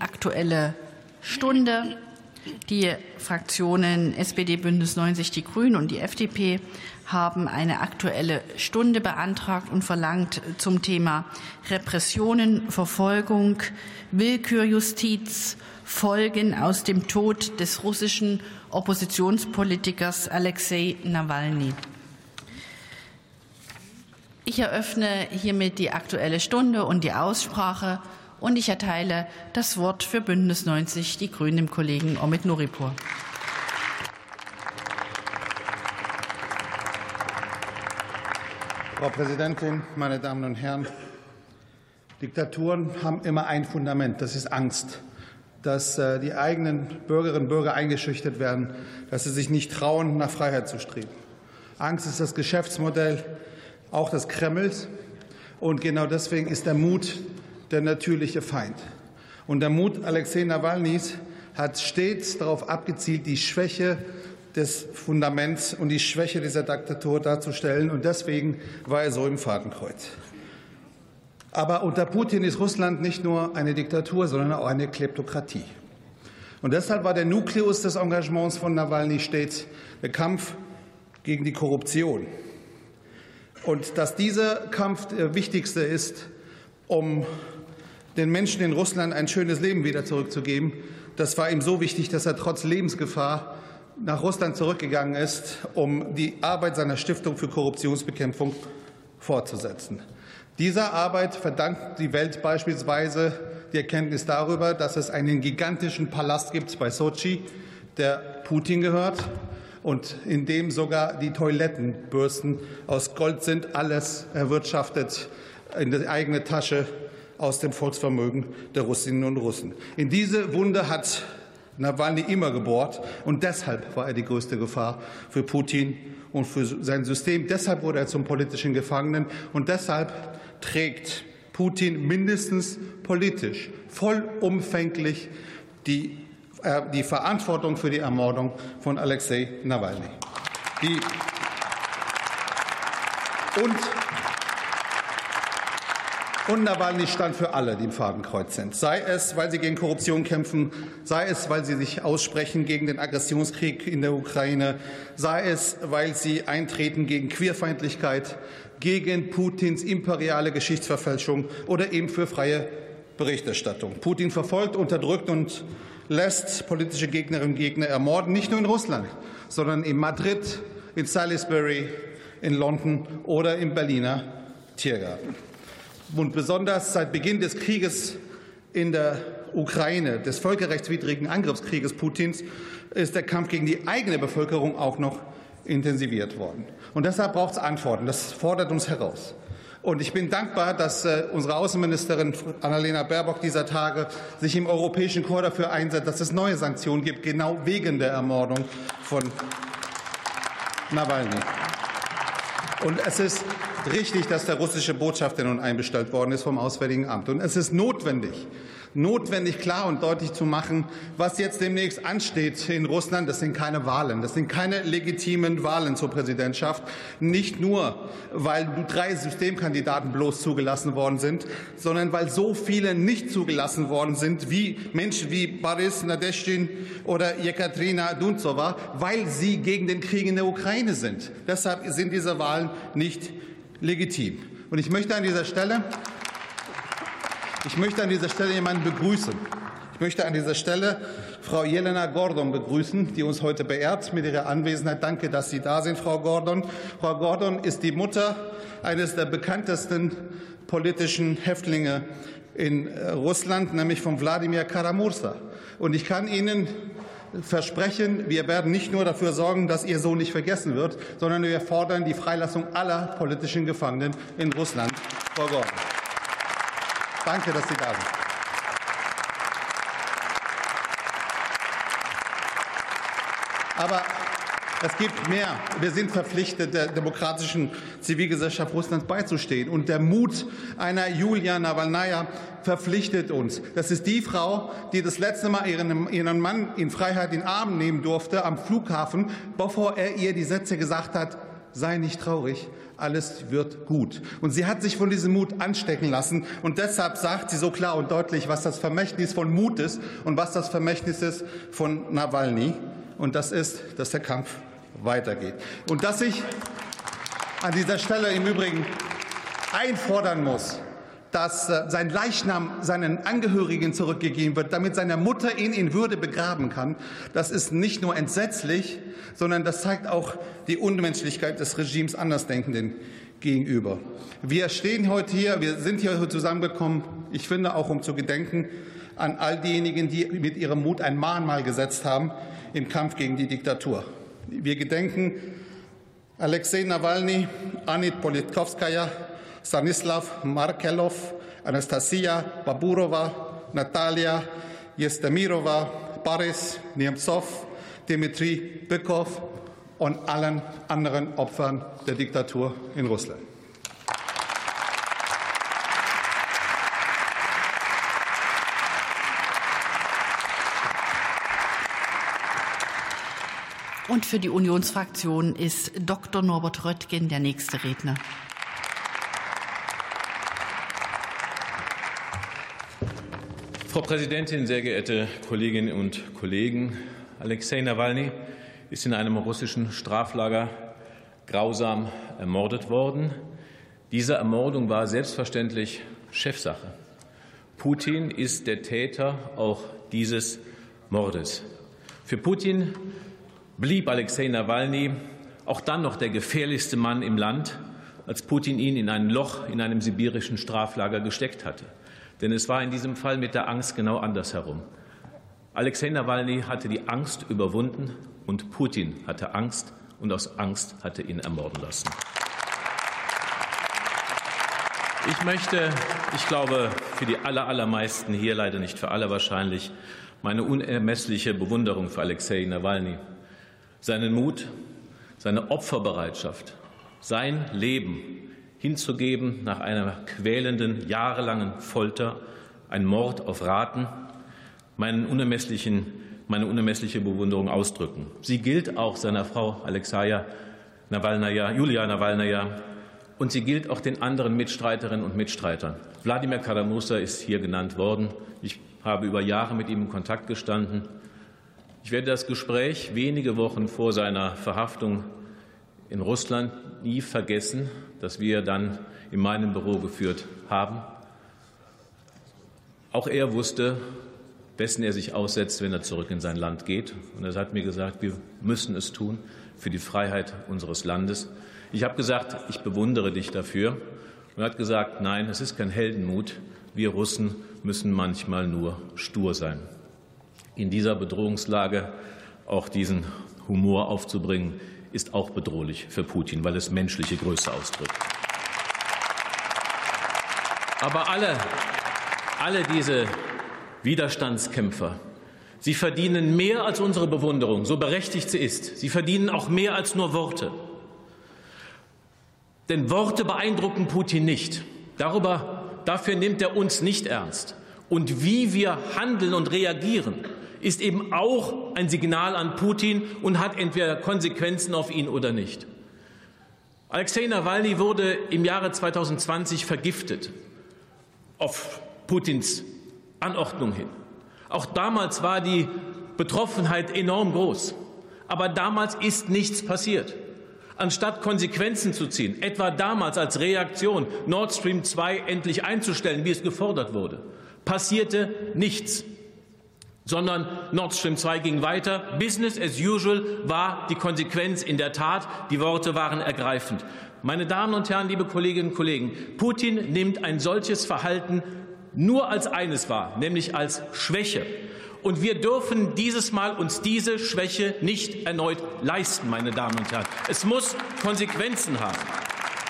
Aktuelle Stunde. Die Fraktionen SPD, Bündnis 90, die Grünen und die FDP haben eine Aktuelle Stunde beantragt und verlangt zum Thema Repressionen, Verfolgung, Willkürjustiz, Folgen aus dem Tod des russischen Oppositionspolitikers Alexei Nawalny. Ich eröffne hiermit die Aktuelle Stunde und die Aussprache. Und ich erteile das Wort für Bündnis 90 Die Grünen dem Kollegen Omid Nuripur. Frau Präsidentin, meine Damen und Herren! Diktaturen haben immer ein Fundament, das ist Angst, dass äh, die eigenen Bürgerinnen und Bürger eingeschüchtert werden, dass sie sich nicht trauen, nach Freiheit zu streben. Angst ist das Geschäftsmodell auch des Kremls. Und genau deswegen ist der Mut der natürliche Feind. Und der Mut Alexei Nawalnys hat stets darauf abgezielt, die Schwäche des Fundaments und die Schwäche dieser Diktatur darzustellen. Und deswegen war er so im Fadenkreuz. Aber unter Putin ist Russland nicht nur eine Diktatur, sondern auch eine Kleptokratie. Und deshalb war der Nukleus des Engagements von Nawalny stets der Kampf gegen die Korruption. Und dass dieser Kampf der wichtigste ist, um den Menschen in Russland ein schönes Leben wieder zurückzugeben. Das war ihm so wichtig, dass er trotz Lebensgefahr nach Russland zurückgegangen ist, um die Arbeit seiner Stiftung für Korruptionsbekämpfung fortzusetzen. Dieser Arbeit verdankt die Welt beispielsweise die Erkenntnis darüber, dass es einen gigantischen Palast gibt bei Sochi, der Putin gehört und in dem sogar die Toilettenbürsten aus Gold sind, alles erwirtschaftet in die eigene Tasche aus dem Volksvermögen der Russinnen und Russen. In diese Wunde hat Nawalny immer gebohrt, und deshalb war er die größte Gefahr für Putin und für sein System. Deshalb wurde er zum politischen Gefangenen, und deshalb trägt Putin mindestens politisch vollumfänglich die, äh, die Verantwortung für die Ermordung von Alexei Nawalny. Die und und Nawalny stand für alle, die im Fadenkreuz sind. Sei es, weil sie gegen Korruption kämpfen, sei es, weil sie sich aussprechen gegen den Aggressionskrieg in der Ukraine, sei es, weil sie eintreten gegen Queerfeindlichkeit, gegen Putins imperiale Geschichtsverfälschung oder eben für freie Berichterstattung. Putin verfolgt, unterdrückt und lässt politische Gegnerinnen und Gegner ermorden, nicht nur in Russland, sondern in Madrid, in Salisbury, in London oder im Berliner Tiergarten und besonders seit Beginn des Krieges in der Ukraine, des völkerrechtswidrigen Angriffskrieges Putins, ist der Kampf gegen die eigene Bevölkerung auch noch intensiviert worden. Und deshalb braucht es Antworten. Das fordert uns heraus. Und ich bin dankbar, dass äh, unsere Außenministerin Annalena Baerbock dieser Tage sich im Europäischen Chor dafür einsetzt, dass es neue Sanktionen gibt, genau wegen der Ermordung von Nawalny. Und es ist richtig, dass der russische Botschafter nun einbestellt worden ist vom Auswärtigen Amt. Und es ist notwendig, notwendig klar und deutlich zu machen, was jetzt demnächst ansteht in Russland. Das sind keine Wahlen, das sind keine legitimen Wahlen zur Präsidentschaft. Nicht nur, weil drei Systemkandidaten bloß zugelassen worden sind, sondern weil so viele nicht zugelassen worden sind, wie Menschen wie Boris Nadeshtin oder Jekaterina Dunzowa, weil sie gegen den Krieg in der Ukraine sind. Deshalb sind diese Wahlen nicht legitim. Und ich möchte an dieser Stelle ich möchte an dieser Stelle jemanden begrüßen. Ich möchte an dieser Stelle Frau Jelena Gordon begrüßen, die uns heute beehrt mit ihrer Anwesenheit. Danke, dass Sie da sind, Frau Gordon. Frau Gordon ist die Mutter eines der bekanntesten politischen Häftlinge in äh, Russland, nämlich von Wladimir Karamursa. Und ich kann Ihnen versprechen, wir werden nicht nur dafür sorgen, dass Ihr Sohn nicht vergessen wird, sondern wir fordern die Freilassung aller politischen Gefangenen in Russland. Frau Gordon. Danke, dass Sie da sind. Aber es gibt mehr. Wir sind verpflichtet, der demokratischen Zivilgesellschaft Russlands beizustehen. Und der Mut einer Julia Nawalnaja verpflichtet uns. Das ist die Frau, die das letzte Mal ihren, ihren Mann in Freiheit in den Arm nehmen durfte am Flughafen, bevor er ihr die Sätze gesagt hat, sei nicht traurig, alles wird gut. Und sie hat sich von diesem Mut anstecken lassen. Und deshalb sagt sie so klar und deutlich, was das Vermächtnis von Mut ist und was das Vermächtnis ist von Nawalny. Und das ist, dass der Kampf weitergeht. Und dass ich an dieser Stelle im Übrigen einfordern muss, dass äh, sein Leichnam seinen Angehörigen zurückgegeben wird, damit seine Mutter ihn in Würde begraben kann. Das ist nicht nur entsetzlich, sondern das zeigt auch die Unmenschlichkeit des Regimes Andersdenkenden gegenüber. Wir stehen heute hier, wir sind hier heute zusammengekommen, ich finde auch um zu gedenken an all diejenigen, die mit ihrem Mut ein Mahnmal gesetzt haben im Kampf gegen die Diktatur. Wir gedenken Alexei Nawalny, Anit Politkovskaya, Stanislav Markelov, Anastasia Baburova, Natalia Yestemirova, Boris Nemtsov, Dmitri Bykov und allen anderen Opfern der Diktatur in Russland. Und für die Unionsfraktion ist Dr. Norbert Röttgen der nächste Redner. Frau Präsidentin, sehr geehrte Kolleginnen und Kollegen! Alexei Nawalny ist in einem russischen Straflager grausam ermordet worden. Diese Ermordung war selbstverständlich Chefsache. Putin ist der Täter auch dieses Mordes. Für Putin blieb Alexei Nawalny auch dann noch der gefährlichste Mann im Land, als Putin ihn in ein Loch in einem sibirischen Straflager gesteckt hatte. Denn es war in diesem Fall mit der Angst genau andersherum. Alexei Nawalny hatte die Angst überwunden und Putin hatte Angst und aus Angst hatte ihn ermorden lassen. Ich möchte, ich glaube, für die allermeisten hier, leider nicht für alle wahrscheinlich, meine unermessliche Bewunderung für Alexei Nawalny, seinen Mut, seine Opferbereitschaft, sein Leben hinzugeben nach einer quälenden, jahrelangen Folter, ein Mord auf Raten, meinen unermesslichen, meine unermessliche Bewunderung ausdrücken. Sie gilt auch seiner Frau Alexeia Nawalnaja, Julia Nawalnaja, und sie gilt auch den anderen Mitstreiterinnen und Mitstreitern. Wladimir Karamusa ist hier genannt worden. Ich habe über Jahre mit ihm in Kontakt gestanden. Ich werde das Gespräch wenige Wochen vor seiner Verhaftung in Russland nie vergessen, das wir dann in meinem Büro geführt haben. Auch er wusste, wessen er sich aussetzt, wenn er zurück in sein Land geht. Und er hat mir gesagt, wir müssen es tun für die Freiheit unseres Landes. Ich habe gesagt, ich bewundere dich dafür. Und er hat gesagt, nein, es ist kein Heldenmut. Wir Russen müssen manchmal nur stur sein. In dieser Bedrohungslage auch diesen Humor aufzubringen, ist auch bedrohlich für Putin, weil es menschliche Größe ausdrückt. Aber alle, alle diese Widerstandskämpfer, sie verdienen mehr als unsere Bewunderung, so berechtigt sie ist. Sie verdienen auch mehr als nur Worte. Denn Worte beeindrucken Putin nicht. Darüber, dafür nimmt er uns nicht ernst. Und wie wir handeln und reagieren, ist eben auch ein Signal an Putin und hat entweder Konsequenzen auf ihn oder nicht. Alexei Nawalny wurde im Jahre 2020 vergiftet, auf Putins Anordnung hin. Auch damals war die Betroffenheit enorm groß. Aber damals ist nichts passiert. Anstatt Konsequenzen zu ziehen, etwa damals als Reaktion Nord Stream 2 endlich einzustellen, wie es gefordert wurde, passierte nichts sondern Nord Stream 2 ging weiter. Business as usual war die Konsequenz in der Tat. Die Worte waren ergreifend. Meine Damen und Herren, liebe Kolleginnen und Kollegen, Putin nimmt ein solches Verhalten nur als eines wahr, nämlich als Schwäche. Und wir dürfen dieses Mal uns diese Schwäche nicht erneut leisten, meine Damen und Herren. Es muss Konsequenzen haben.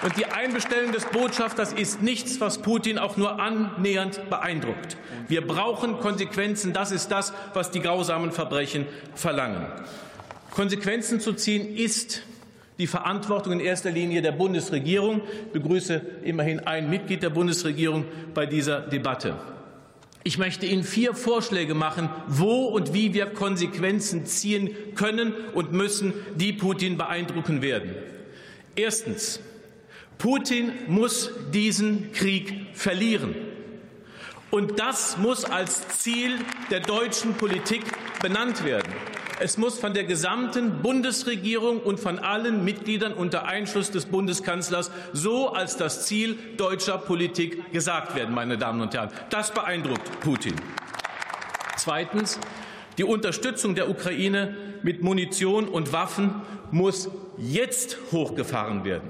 Und die Einbestellung des Botschafters ist nichts, was Putin auch nur annähernd beeindruckt. Wir brauchen Konsequenzen. Das ist das, was die grausamen Verbrechen verlangen. Konsequenzen zu ziehen ist die Verantwortung in erster Linie der Bundesregierung. Ich begrüße immerhin ein Mitglied der Bundesregierung bei dieser Debatte. Ich möchte Ihnen vier Vorschläge machen, wo und wie wir Konsequenzen ziehen können und müssen, die Putin beeindrucken werden. Erstens. Putin muss diesen Krieg verlieren. Und das muss als Ziel der deutschen Politik benannt werden. Es muss von der gesamten Bundesregierung und von allen Mitgliedern unter Einschluss des Bundeskanzlers so als das Ziel deutscher Politik gesagt werden, meine Damen und Herren. Das beeindruckt Putin. Zweitens. Die Unterstützung der Ukraine mit Munition und Waffen muss jetzt hochgefahren werden.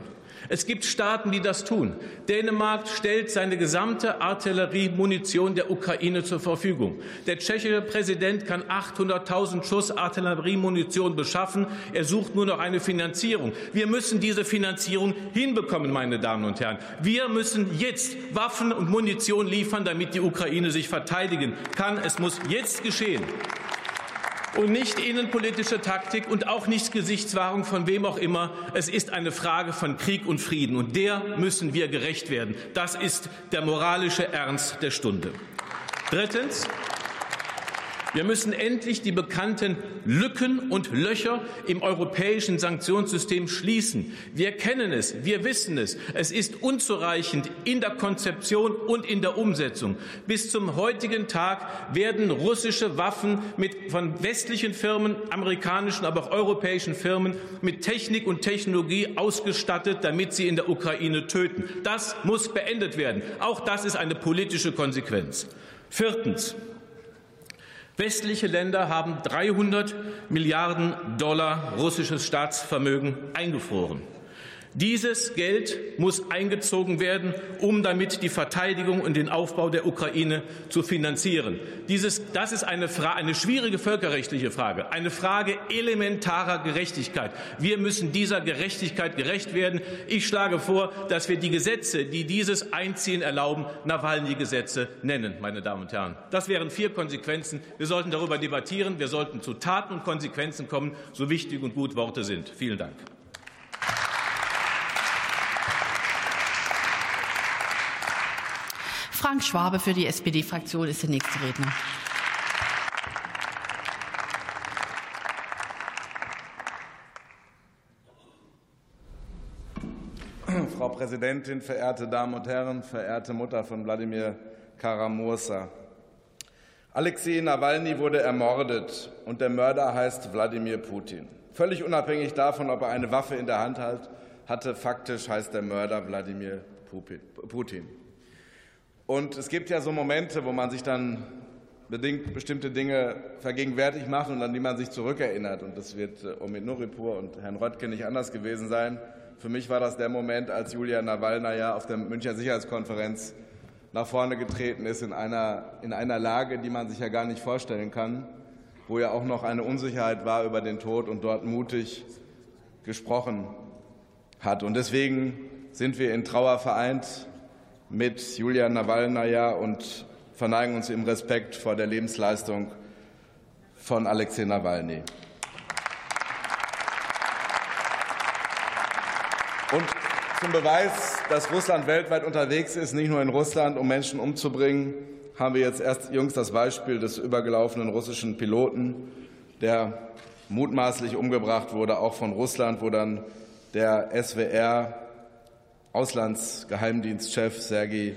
Es gibt Staaten, die das tun. Dänemark stellt seine gesamte Artilleriemunition der Ukraine zur Verfügung. Der tschechische Präsident kann 800.000 Schuss Artilleriemunition beschaffen. Er sucht nur noch eine Finanzierung. Wir müssen diese Finanzierung hinbekommen, meine Damen und Herren. Wir müssen jetzt Waffen und Munition liefern, damit die Ukraine sich verteidigen kann. Es muss jetzt geschehen und nicht innenpolitische Taktik und auch nicht Gesichtswahrung von wem auch immer. Es ist eine Frage von Krieg und Frieden, und der müssen wir gerecht werden. Das ist der moralische Ernst der Stunde. Drittens. Wir müssen endlich die bekannten Lücken und Löcher im europäischen Sanktionssystem schließen. Wir kennen es, wir wissen es. Es ist unzureichend in der Konzeption und in der Umsetzung. Bis zum heutigen Tag werden russische Waffen mit, von westlichen Firmen, amerikanischen, aber auch europäischen Firmen mit Technik und Technologie ausgestattet, damit sie in der Ukraine töten. Das muss beendet werden. Auch das ist eine politische Konsequenz. Viertens. Westliche Länder haben 300 Milliarden Dollar russisches Staatsvermögen eingefroren. Dieses Geld muss eingezogen werden, um damit die Verteidigung und den Aufbau der Ukraine zu finanzieren. Dieses, das ist eine, Frage, eine schwierige völkerrechtliche Frage, eine Frage elementarer Gerechtigkeit. Wir müssen dieser Gerechtigkeit gerecht werden. Ich schlage vor, dass wir die Gesetze, die dieses Einziehen erlauben, Nawalny-Gesetze nennen, meine Damen und Herren. Das wären vier Konsequenzen. Wir sollten darüber debattieren. Wir sollten zu Taten und Konsequenzen kommen, so wichtig und gut Worte sind. Vielen Dank. Frank Schwabe für die SPD-Fraktion ist der nächste Redner. Frau Präsidentin, verehrte Damen und Herren, verehrte Mutter von Wladimir Karamursa. Alexei Nawalny wurde ermordet und der Mörder heißt Wladimir Putin. Völlig unabhängig davon, ob er eine Waffe in der Hand hatte, faktisch heißt der Mörder Wladimir Putin. Und es gibt ja so Momente, wo man sich dann bedingt bestimmte Dinge vergegenwärtig macht und an die man sich zurückerinnert. Und das wird äh, Omid Nuripur und Herrn Röttgen nicht anders gewesen sein. Für mich war das der Moment, als Julia Nawalna ja auf der Münchner Sicherheitskonferenz nach vorne getreten ist in einer, in einer Lage, die man sich ja gar nicht vorstellen kann, wo ja auch noch eine Unsicherheit war über den Tod und dort mutig gesprochen hat. Und deswegen sind wir in Trauer vereint mit Julia Nawalnaja und verneigen uns im Respekt vor der Lebensleistung von Alexei Nawalny. Und zum Beweis, dass Russland weltweit unterwegs ist, nicht nur in Russland, um Menschen umzubringen, haben wir jetzt erst jüngst das Beispiel des übergelaufenen russischen Piloten, der mutmaßlich umgebracht wurde, auch von Russland, wo dann der SWR Auslandsgeheimdienstchef Sergei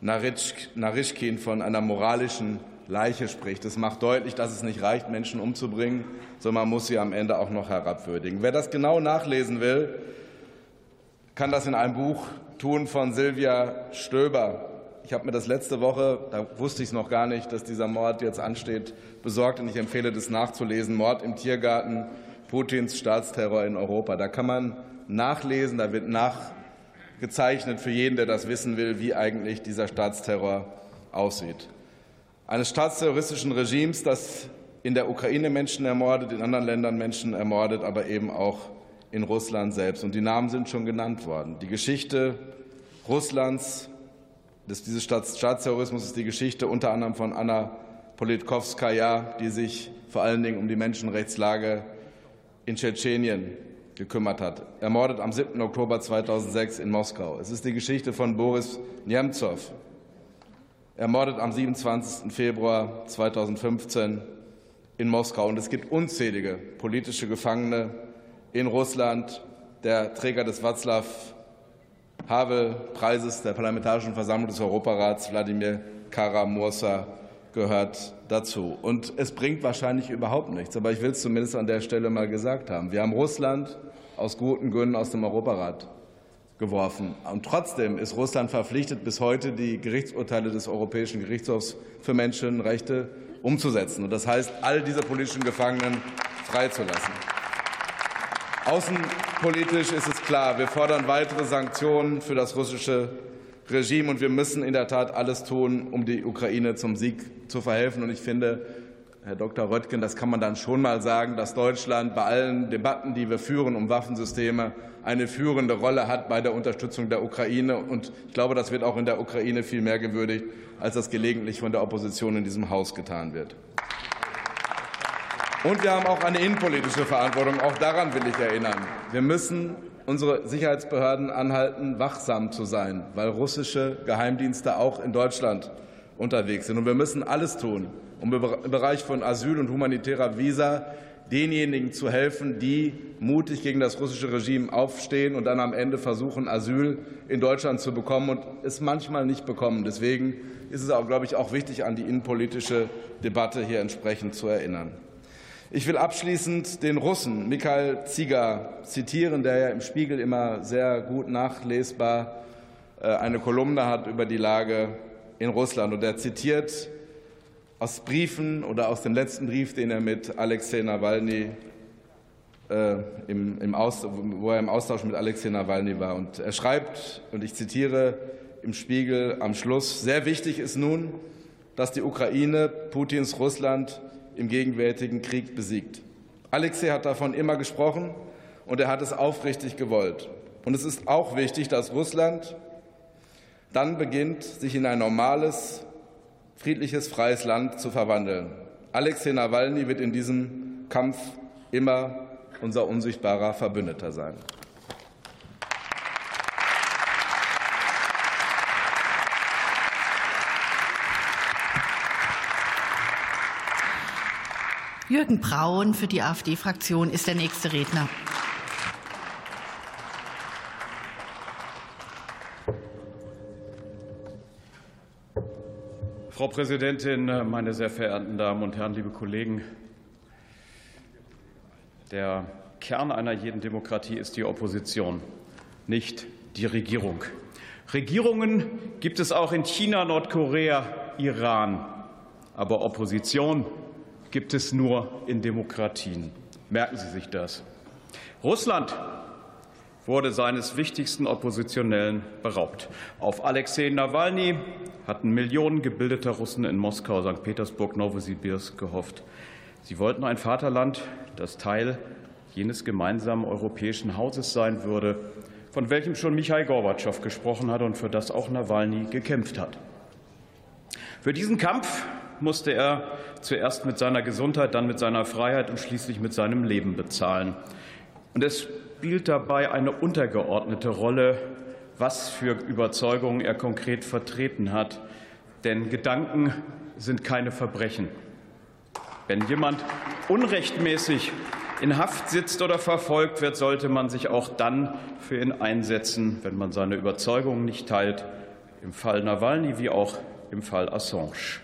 Narischkin von einer moralischen Leiche spricht. Das macht deutlich, dass es nicht reicht, Menschen umzubringen, sondern man muss sie am Ende auch noch herabwürdigen. Wer das genau nachlesen will, kann das in einem Buch tun von Silvia Stöber. Ich habe mir das letzte Woche, da wusste ich es noch gar nicht, dass dieser Mord jetzt ansteht, besorgt und ich empfehle das nachzulesen. Mord im Tiergarten, Putins Staatsterror in Europa. Da kann man nachlesen, da wird nach gezeichnet für jeden, der das wissen will, wie eigentlich dieser Staatsterror aussieht. Eines staatsterroristischen Regimes, das in der Ukraine Menschen ermordet, in anderen Ländern Menschen ermordet, aber eben auch in Russland selbst. Und die Namen sind schon genannt worden. Die Geschichte Russlands, des, dieses Staatsterrorismus ist die Geschichte unter anderem von Anna Politkovskaya, die sich vor allen Dingen um die Menschenrechtslage in Tschetschenien gekümmert hat, ermordet am 7. Oktober 2006 in Moskau. Es ist die Geschichte von Boris Nemtsov, ermordet am 27. Februar 2015 in Moskau. Und es gibt unzählige politische Gefangene in Russland, der Träger des Václav Havel-Preises der Parlamentarischen Versammlung des Europarats, Wladimir Kara-Mursa, gehört dazu. Und es bringt wahrscheinlich überhaupt nichts, aber ich will es zumindest an der Stelle mal gesagt haben. Wir haben Russland aus guten Gründen aus dem Europarat geworfen. Und trotzdem ist Russland verpflichtet, bis heute die Gerichtsurteile des Europäischen Gerichtshofs für Menschenrechte umzusetzen. Und das heißt, all diese politischen Gefangenen freizulassen. Außenpolitisch ist es klar, wir fordern weitere Sanktionen für das russische Regime und wir müssen in der Tat alles tun, um die Ukraine zum Sieg zu verhelfen. Und ich finde, Herr Dr. Röttgen, das kann man dann schon mal sagen, dass Deutschland bei allen Debatten, die wir führen um Waffensysteme, eine führende Rolle hat bei der Unterstützung der Ukraine. Und ich glaube, das wird auch in der Ukraine viel mehr gewürdigt, als das gelegentlich von der Opposition in diesem Haus getan wird. Und wir haben auch eine innenpolitische Verantwortung. Auch daran will ich erinnern. Wir müssen unsere Sicherheitsbehörden anhalten, wachsam zu sein, weil russische Geheimdienste auch in Deutschland unterwegs sind. Und wir müssen alles tun, um im Bereich von Asyl und humanitärer Visa denjenigen zu helfen, die mutig gegen das russische Regime aufstehen und dann am Ende versuchen, Asyl in Deutschland zu bekommen und es manchmal nicht bekommen. Deswegen ist es auch, glaube ich, auch wichtig, an die innenpolitische Debatte hier entsprechend zu erinnern. Ich will abschließend den Russen Mikhail Ziga zitieren, der ja im Spiegel immer sehr gut nachlesbar äh, eine Kolumne hat über die Lage in Russland. Und er zitiert aus Briefen oder aus dem letzten Brief, den er mit Alexei Nawalny äh, im, im wo er im Austausch mit Alexei Nawalny war. Und er schreibt, und ich zitiere im Spiegel am Schluss, sehr wichtig ist nun, dass die Ukraine Putins Russland im gegenwärtigen Krieg besiegt. Alexei hat davon immer gesprochen und er hat es aufrichtig gewollt. Und es ist auch wichtig, dass Russland dann beginnt, sich in ein normales, friedliches, freies Land zu verwandeln. Alexei Nawalny wird in diesem Kampf immer unser unsichtbarer Verbündeter sein. Jürgen Braun für die AfD-Fraktion ist der nächste Redner. Frau Präsidentin, meine sehr verehrten Damen und Herren, liebe Kollegen! Der Kern einer jeden Demokratie ist die Opposition, nicht die Regierung. Regierungen gibt es auch in China, Nordkorea, Iran. Aber Opposition gibt es nur in Demokratien. Merken Sie sich das. Russland wurde seines wichtigsten Oppositionellen beraubt. Auf Alexei Nawalny hatten Millionen gebildeter Russen in Moskau, St. Petersburg, Novosibirsk gehofft. Sie wollten ein Vaterland, das Teil jenes gemeinsamen europäischen Hauses sein würde, von welchem schon Michail Gorbatschow gesprochen hat und für das auch Nawalny gekämpft hat. Für diesen Kampf musste er zuerst mit seiner Gesundheit, dann mit seiner Freiheit und schließlich mit seinem Leben bezahlen. Und es spielt dabei eine untergeordnete Rolle, was für Überzeugungen er konkret vertreten hat. Denn Gedanken sind keine Verbrechen. Wenn jemand unrechtmäßig in Haft sitzt oder verfolgt wird, sollte man sich auch dann für ihn einsetzen, wenn man seine Überzeugungen nicht teilt, im Fall Nawalny wie auch im Fall Assange.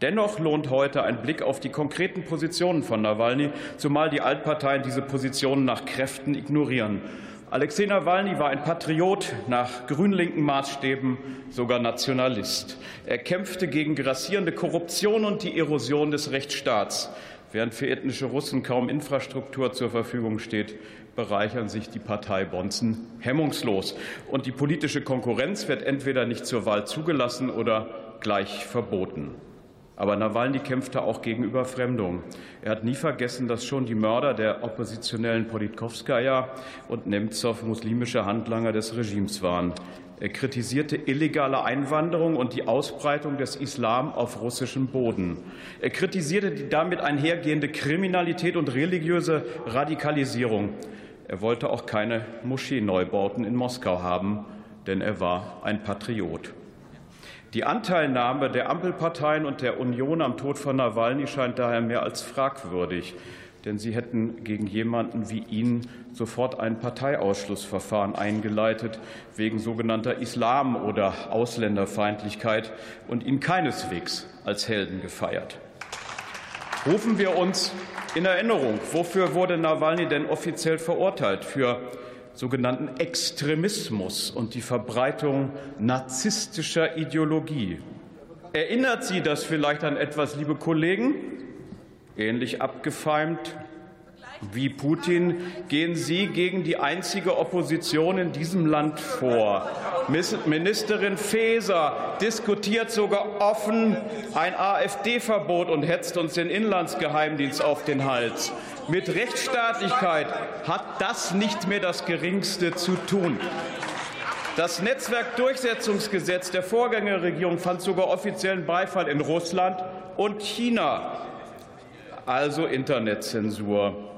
Dennoch lohnt heute ein Blick auf die konkreten Positionen von Nawalny, zumal die Altparteien diese Positionen nach Kräften ignorieren. Alexei Nawalny war ein Patriot nach grünlinken Maßstäben, sogar Nationalist. Er kämpfte gegen grassierende Korruption und die Erosion des Rechtsstaats. Während für ethnische Russen kaum Infrastruktur zur Verfügung steht, bereichern sich die Parteibonzen hemmungslos. Und die politische Konkurrenz wird entweder nicht zur Wahl zugelassen oder gleich verboten. Aber Nawalny kämpfte auch gegen Überfremdung. Er hat nie vergessen, dass schon die Mörder der oppositionellen Politkovskaya und Nemtsov muslimische Handlanger des Regimes waren. Er kritisierte illegale Einwanderung und die Ausbreitung des Islam auf russischem Boden. Er kritisierte die damit einhergehende Kriminalität und religiöse Radikalisierung. Er wollte auch keine Moscheeneubauten in Moskau haben, denn er war ein Patriot. Die Anteilnahme der Ampelparteien und der Union am Tod von Nawalny scheint daher mehr als fragwürdig. denn sie hätten gegen jemanden wie ihn sofort ein Parteiausschlussverfahren eingeleitet wegen sogenannter Islam- oder Ausländerfeindlichkeit und ihn keineswegs als Helden gefeiert. Rufen wir uns in Erinnerung, wofür wurde Nawalny denn offiziell verurteilt? Für sogenannten Extremismus und die Verbreitung narzisstischer Ideologie. Erinnert Sie das vielleicht an etwas, liebe Kollegen? Ähnlich abgefeimt wie Putin gehen Sie gegen die einzige Opposition in diesem Land vor. Ministerin Faeser diskutiert sogar offen ein AfD-Verbot und hetzt uns den Inlandsgeheimdienst auf den Hals. Mit Rechtsstaatlichkeit hat das nicht mehr das Geringste zu tun. Das Netzwerkdurchsetzungsgesetz der Vorgängerregierung fand sogar offiziellen Beifall in Russland und China, also Internetzensur.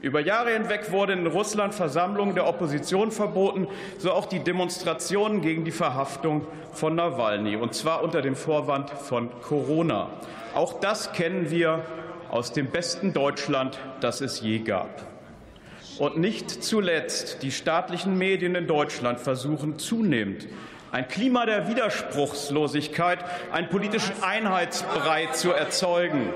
Über Jahre hinweg wurden in Russland Versammlungen der Opposition verboten, so auch die Demonstrationen gegen die Verhaftung von Nawalny, und zwar unter dem Vorwand von Corona. Auch das kennen wir aus dem besten Deutschland, das es je gab. Und nicht zuletzt die staatlichen Medien in Deutschland versuchen zunehmend ein Klima der Widerspruchslosigkeit, einen politischen Einheitsbrei zu erzeugen.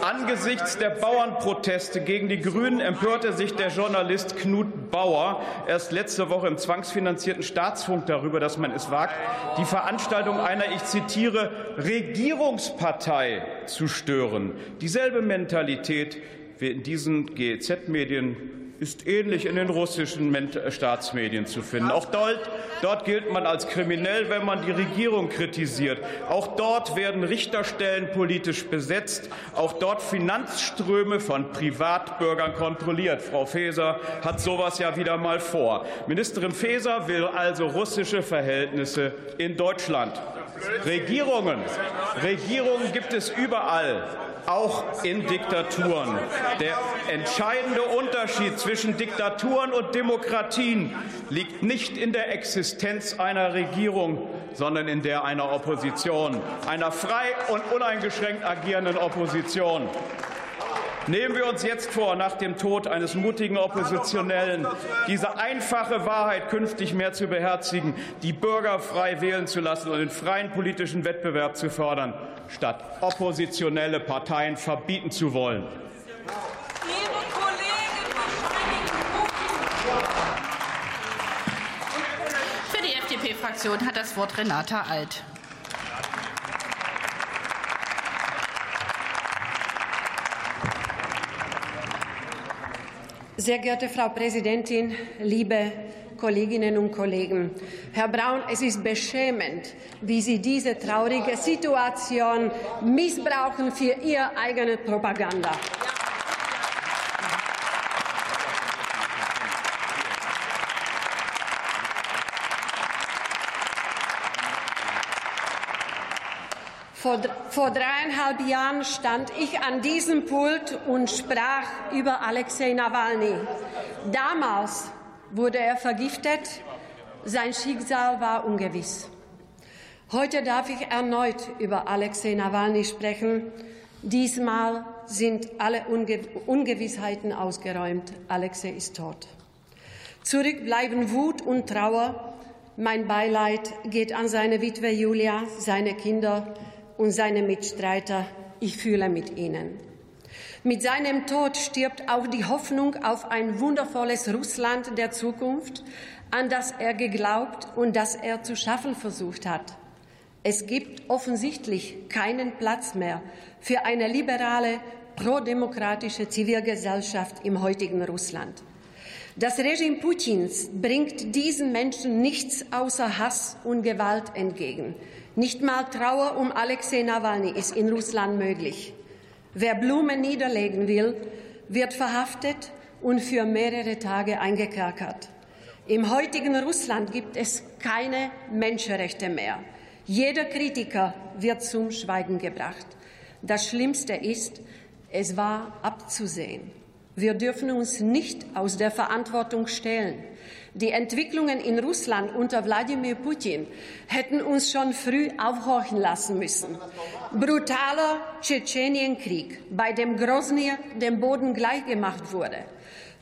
Angesichts der Bauernproteste gegen die Grünen empörte sich der Journalist Knut Bauer erst letzte Woche im zwangsfinanzierten Staatsfunk darüber, dass man es wagt, die Veranstaltung einer, ich zitiere, Regierungspartei zu stören. Dieselbe Mentalität wie in diesen GEZ-Medien ist ähnlich in den russischen Staatsmedien zu finden. Auch dort, dort gilt man als kriminell, wenn man die Regierung kritisiert. Auch dort werden Richterstellen politisch besetzt. Auch dort Finanzströme von Privatbürgern kontrolliert. Frau Faeser hat sowas ja wieder mal vor. Ministerin Faeser will also russische Verhältnisse in Deutschland. Regierungen, Regierungen gibt es überall auch in Diktaturen. Der entscheidende Unterschied zwischen Diktaturen und Demokratien liegt nicht in der Existenz einer Regierung, sondern in der einer Opposition, einer frei und uneingeschränkt agierenden Opposition. Nehmen wir uns jetzt vor, nach dem Tod eines mutigen Oppositionellen diese einfache Wahrheit künftig mehr zu beherzigen, die Bürger frei wählen zu lassen und den freien politischen Wettbewerb zu fördern, statt oppositionelle Parteien verbieten zu wollen. Für die FDP-Fraktion hat das Wort Renata Alt. Sehr geehrte Frau Präsidentin, liebe Kolleginnen und Kollegen. Herr Braun, es ist beschämend, wie Sie diese traurige Situation missbrauchen für Ihre eigene Propaganda. Vor, dreieinhalb Jahren stand ich an diesem Pult und sprach über Alexei Nawalny. Damals wurde er vergiftet, sein Schicksal war ungewiss. Heute darf ich erneut über Alexei Nawalny sprechen. Diesmal sind alle Unge Ungewissheiten ausgeräumt. Alexei ist tot. Zurück bleiben Wut und Trauer. Mein Beileid geht an seine Witwe Julia, seine Kinder, und seine Mitstreiter. Ich fühle mit ihnen. Mit seinem Tod stirbt auch die Hoffnung auf ein wundervolles Russland der Zukunft, an das er geglaubt und das er zu schaffen versucht hat. Es gibt offensichtlich keinen Platz mehr für eine liberale, prodemokratische Zivilgesellschaft im heutigen Russland. Das Regime Putins bringt diesen Menschen nichts außer Hass und Gewalt entgegen. Nicht mal Trauer um Alexei Nawalny ist in Russland möglich. Wer Blumen niederlegen will, wird verhaftet und für mehrere Tage eingekerkert. Im heutigen Russland gibt es keine Menschenrechte mehr. Jeder Kritiker wird zum Schweigen gebracht. Das Schlimmste ist, es war abzusehen. Wir dürfen uns nicht aus der Verantwortung stehlen. Die Entwicklungen in Russland unter Wladimir Putin hätten uns schon früh aufhorchen lassen müssen. Brutaler Tschetschenienkrieg, bei dem Grosny dem Boden gleichgemacht wurde,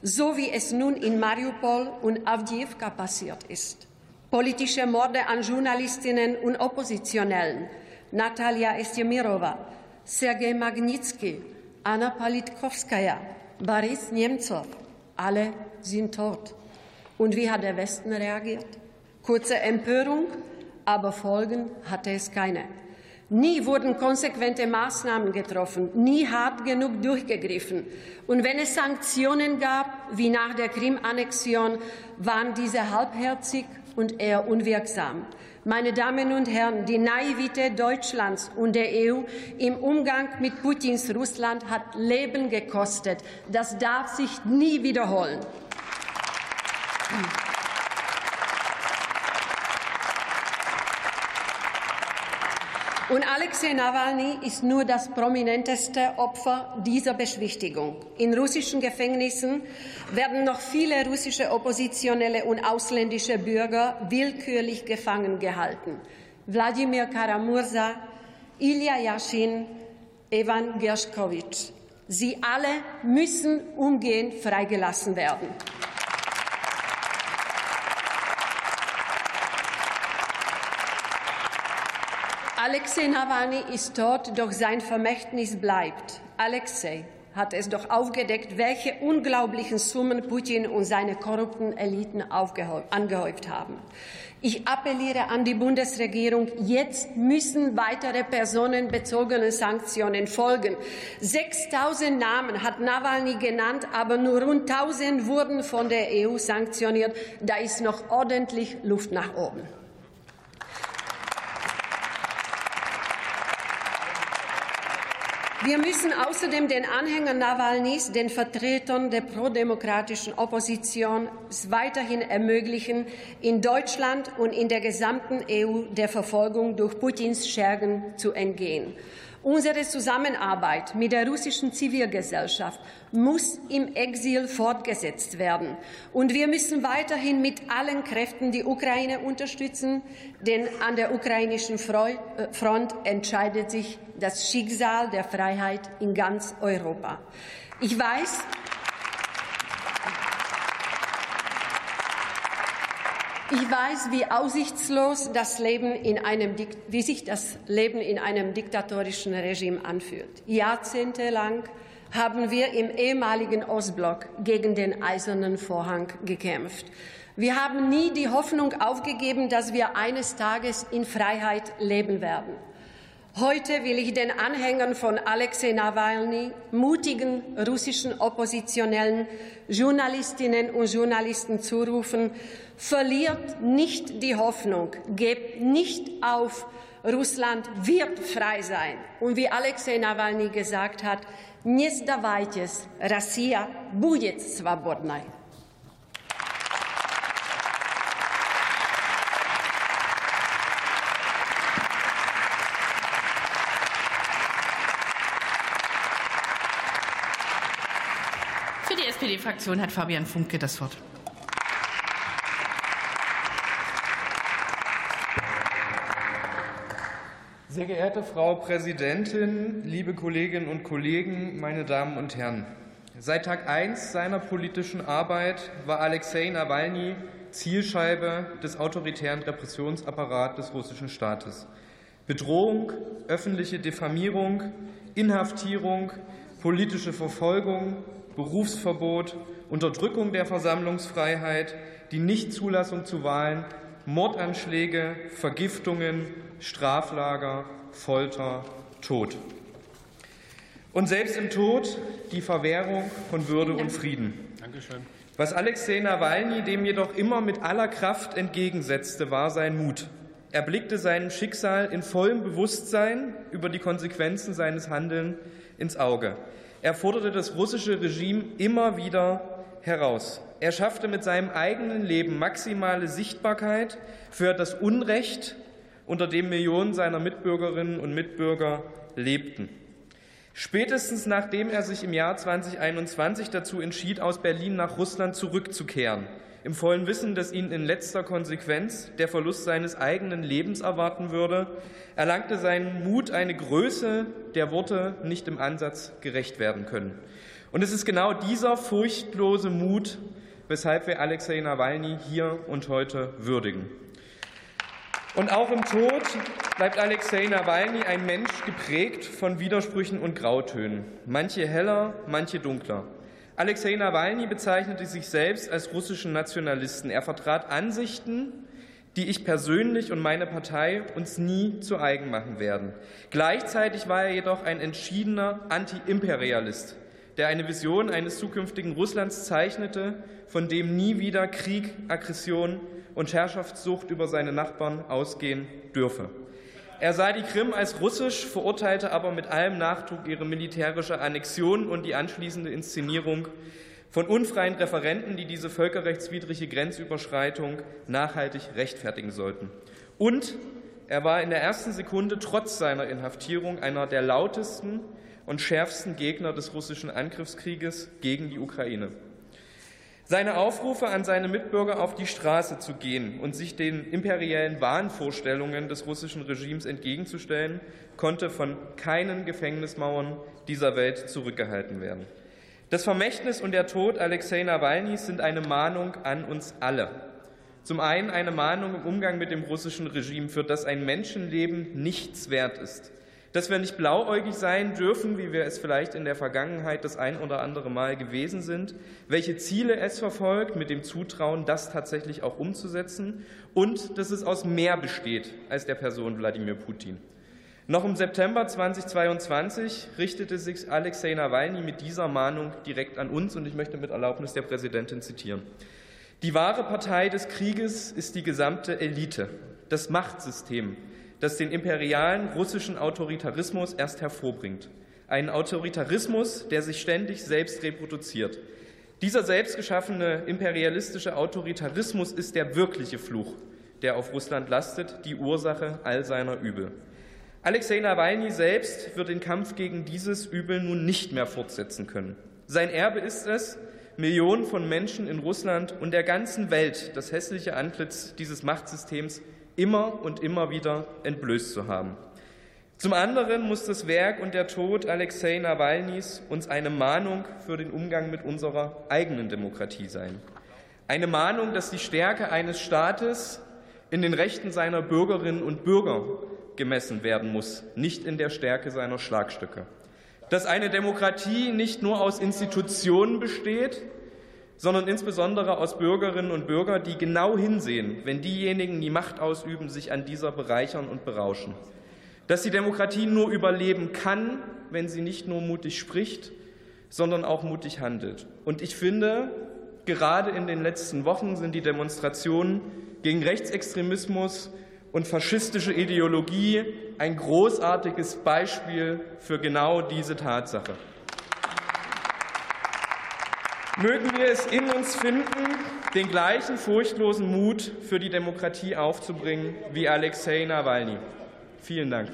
so wie es nun in Mariupol und Avdiivka passiert ist. Politische Morde an Journalistinnen und Oppositionellen, Natalia Estemirova, Sergei Magnitsky, Anna Politkovskaya, Boris Nemtsov, alle sind tot. Und wie hat der Westen reagiert? Kurze Empörung, aber Folgen hatte es keine. Nie wurden konsequente Maßnahmen getroffen, nie hart genug durchgegriffen. Und wenn es Sanktionen gab, wie nach der Krim-Annexion, waren diese halbherzig und eher unwirksam. Meine Damen und Herren, die Naivität Deutschlands und der EU im Umgang mit Putins Russland hat Leben gekostet. Das darf sich nie wiederholen. Und Alexei Nawalny ist nur das prominenteste Opfer dieser Beschwichtigung. In russischen Gefängnissen werden noch viele russische Oppositionelle und ausländische Bürger willkürlich gefangen gehalten. Wladimir Karamursa, Ilya Yashin, Evan Gershkovich. Sie alle müssen umgehend freigelassen werden. Alexei Nawalny ist tot, doch sein Vermächtnis bleibt. Alexei hat es doch aufgedeckt, welche unglaublichen Summen Putin und seine korrupten Eliten angehäuft haben. Ich appelliere an die Bundesregierung, jetzt müssen weitere personenbezogene Sanktionen folgen. 6000 Namen hat Nawalny genannt, aber nur rund 1000 wurden von der EU sanktioniert. Da ist noch ordentlich Luft nach oben. Wir müssen außerdem den Anhängern Nawalnys, den Vertretern der prodemokratischen Opposition, es weiterhin ermöglichen, in Deutschland und in der gesamten EU der Verfolgung durch Putins Schergen zu entgehen. Unsere Zusammenarbeit mit der russischen Zivilgesellschaft muss im Exil fortgesetzt werden. Und wir müssen weiterhin mit allen Kräften die Ukraine unterstützen, denn an der ukrainischen äh, Front entscheidet sich das Schicksal der Freiheit in ganz Europa. Ich weiß, Ich weiß, wie aussichtslos das Leben in einem, wie sich das Leben in einem diktatorischen Regime anfühlt. Jahrzehntelang haben wir im ehemaligen Ostblock gegen den eisernen Vorhang gekämpft. Wir haben nie die Hoffnung aufgegeben, dass wir eines Tages in Freiheit leben werden. Heute will ich den Anhängern von Alexei Nawalny, mutigen russischen Oppositionellen, Journalistinnen und Journalisten zurufen, verliert nicht die Hoffnung, gebt nicht auf, Russland wird frei sein. Und wie Alexei Nawalny gesagt hat, не сдавайтесь, Россия будет свободной. SPD-Fraktion hat Fabian Funke das Wort. Sehr geehrte Frau Präsidentin, liebe Kolleginnen und Kollegen, meine Damen und Herren! Seit Tag 1 seiner politischen Arbeit war Alexei Nawalny Zielscheibe des autoritären Repressionsapparats des russischen Staates. Bedrohung, öffentliche Diffamierung, Inhaftierung, politische Verfolgung, Berufsverbot, Unterdrückung der Versammlungsfreiheit, die Nichtzulassung zu Wahlen, Mordanschläge, Vergiftungen, Straflager, Folter, Tod. Und selbst im Tod die Verwehrung von Würde und Frieden. Dankeschön. Was Alexei Nawalny dem jedoch immer mit aller Kraft entgegensetzte, war sein Mut. Er blickte seinem Schicksal in vollem Bewusstsein über die Konsequenzen seines Handelns ins Auge. Er forderte das russische Regime immer wieder heraus. Er schaffte mit seinem eigenen Leben maximale Sichtbarkeit für das Unrecht, unter dem Millionen seiner Mitbürgerinnen und Mitbürger lebten. Spätestens nachdem er sich im Jahr 2021 dazu entschied, aus Berlin nach Russland zurückzukehren, im vollen Wissen, dass ihn in letzter Konsequenz der Verlust seines eigenen Lebens erwarten würde, erlangte sein Mut eine Größe, der Worte nicht im Ansatz gerecht werden können. Und es ist genau dieser furchtlose Mut, weshalb wir Alexei Nawalny hier und heute würdigen. Und auch im Tod bleibt Alexei Nawalny ein Mensch geprägt von Widersprüchen und Grautönen, manche heller, manche dunkler. Alexei Nawalny bezeichnete sich selbst als russischen Nationalisten. Er vertrat Ansichten, die ich persönlich und meine Partei uns nie zu eigen machen werden. Gleichzeitig war er jedoch ein entschiedener Antiimperialist, der eine Vision eines zukünftigen Russlands zeichnete, von dem nie wieder Krieg, Aggression und Herrschaftssucht über seine Nachbarn ausgehen dürfe. Er sah die Krim als russisch, verurteilte aber mit allem Nachdruck ihre militärische Annexion und die anschließende Inszenierung von unfreien Referenten, die diese völkerrechtswidrige Grenzüberschreitung nachhaltig rechtfertigen sollten. Und er war in der ersten Sekunde trotz seiner Inhaftierung einer der lautesten und schärfsten Gegner des russischen Angriffskrieges gegen die Ukraine. Seine Aufrufe an seine Mitbürger auf die Straße zu gehen und sich den imperiellen Wahnvorstellungen des russischen Regimes entgegenzustellen, konnte von keinen Gefängnismauern dieser Welt zurückgehalten werden. Das Vermächtnis und der Tod Alexei Nawalnys sind eine Mahnung an uns alle. Zum einen eine Mahnung im Umgang mit dem russischen Regime, für das ein Menschenleben nichts wert ist dass wir nicht blauäugig sein dürfen, wie wir es vielleicht in der Vergangenheit das ein oder andere Mal gewesen sind, welche Ziele es verfolgt, mit dem Zutrauen, das tatsächlich auch umzusetzen und dass es aus mehr besteht als der Person Wladimir Putin. Noch im September 2022 richtete sich Alexei Nawalny mit dieser Mahnung direkt an uns und ich möchte mit Erlaubnis der Präsidentin zitieren. Die wahre Partei des Krieges ist die gesamte Elite, das Machtsystem, das den imperialen russischen Autoritarismus erst hervorbringt. Einen Autoritarismus, der sich ständig selbst reproduziert. Dieser selbstgeschaffene imperialistische Autoritarismus ist der wirkliche Fluch, der auf Russland lastet, die Ursache all seiner Übel. Alexei Nawalny selbst wird den Kampf gegen dieses Übel nun nicht mehr fortsetzen können. Sein Erbe ist es, Millionen von Menschen in Russland und der ganzen Welt das hässliche Antlitz dieses Machtsystems immer und immer wieder entblößt zu haben. Zum anderen muss das Werk und der Tod Alexei Nawalnys uns eine Mahnung für den Umgang mit unserer eigenen Demokratie sein. Eine Mahnung, dass die Stärke eines Staates in den Rechten seiner Bürgerinnen und Bürger gemessen werden muss, nicht in der Stärke seiner Schlagstücke. Dass eine Demokratie nicht nur aus Institutionen besteht, sondern insbesondere aus Bürgerinnen und Bürgern, die genau hinsehen, wenn diejenigen, die Macht ausüben, sich an dieser bereichern und berauschen. Dass die Demokratie nur überleben kann, wenn sie nicht nur mutig spricht, sondern auch mutig handelt. Und ich finde, gerade in den letzten Wochen sind die Demonstrationen gegen Rechtsextremismus und faschistische Ideologie ein großartiges Beispiel für genau diese Tatsache. Mögen wir es in uns finden, den gleichen furchtlosen Mut für die Demokratie aufzubringen wie Alexei Nawalny. Vielen Dank.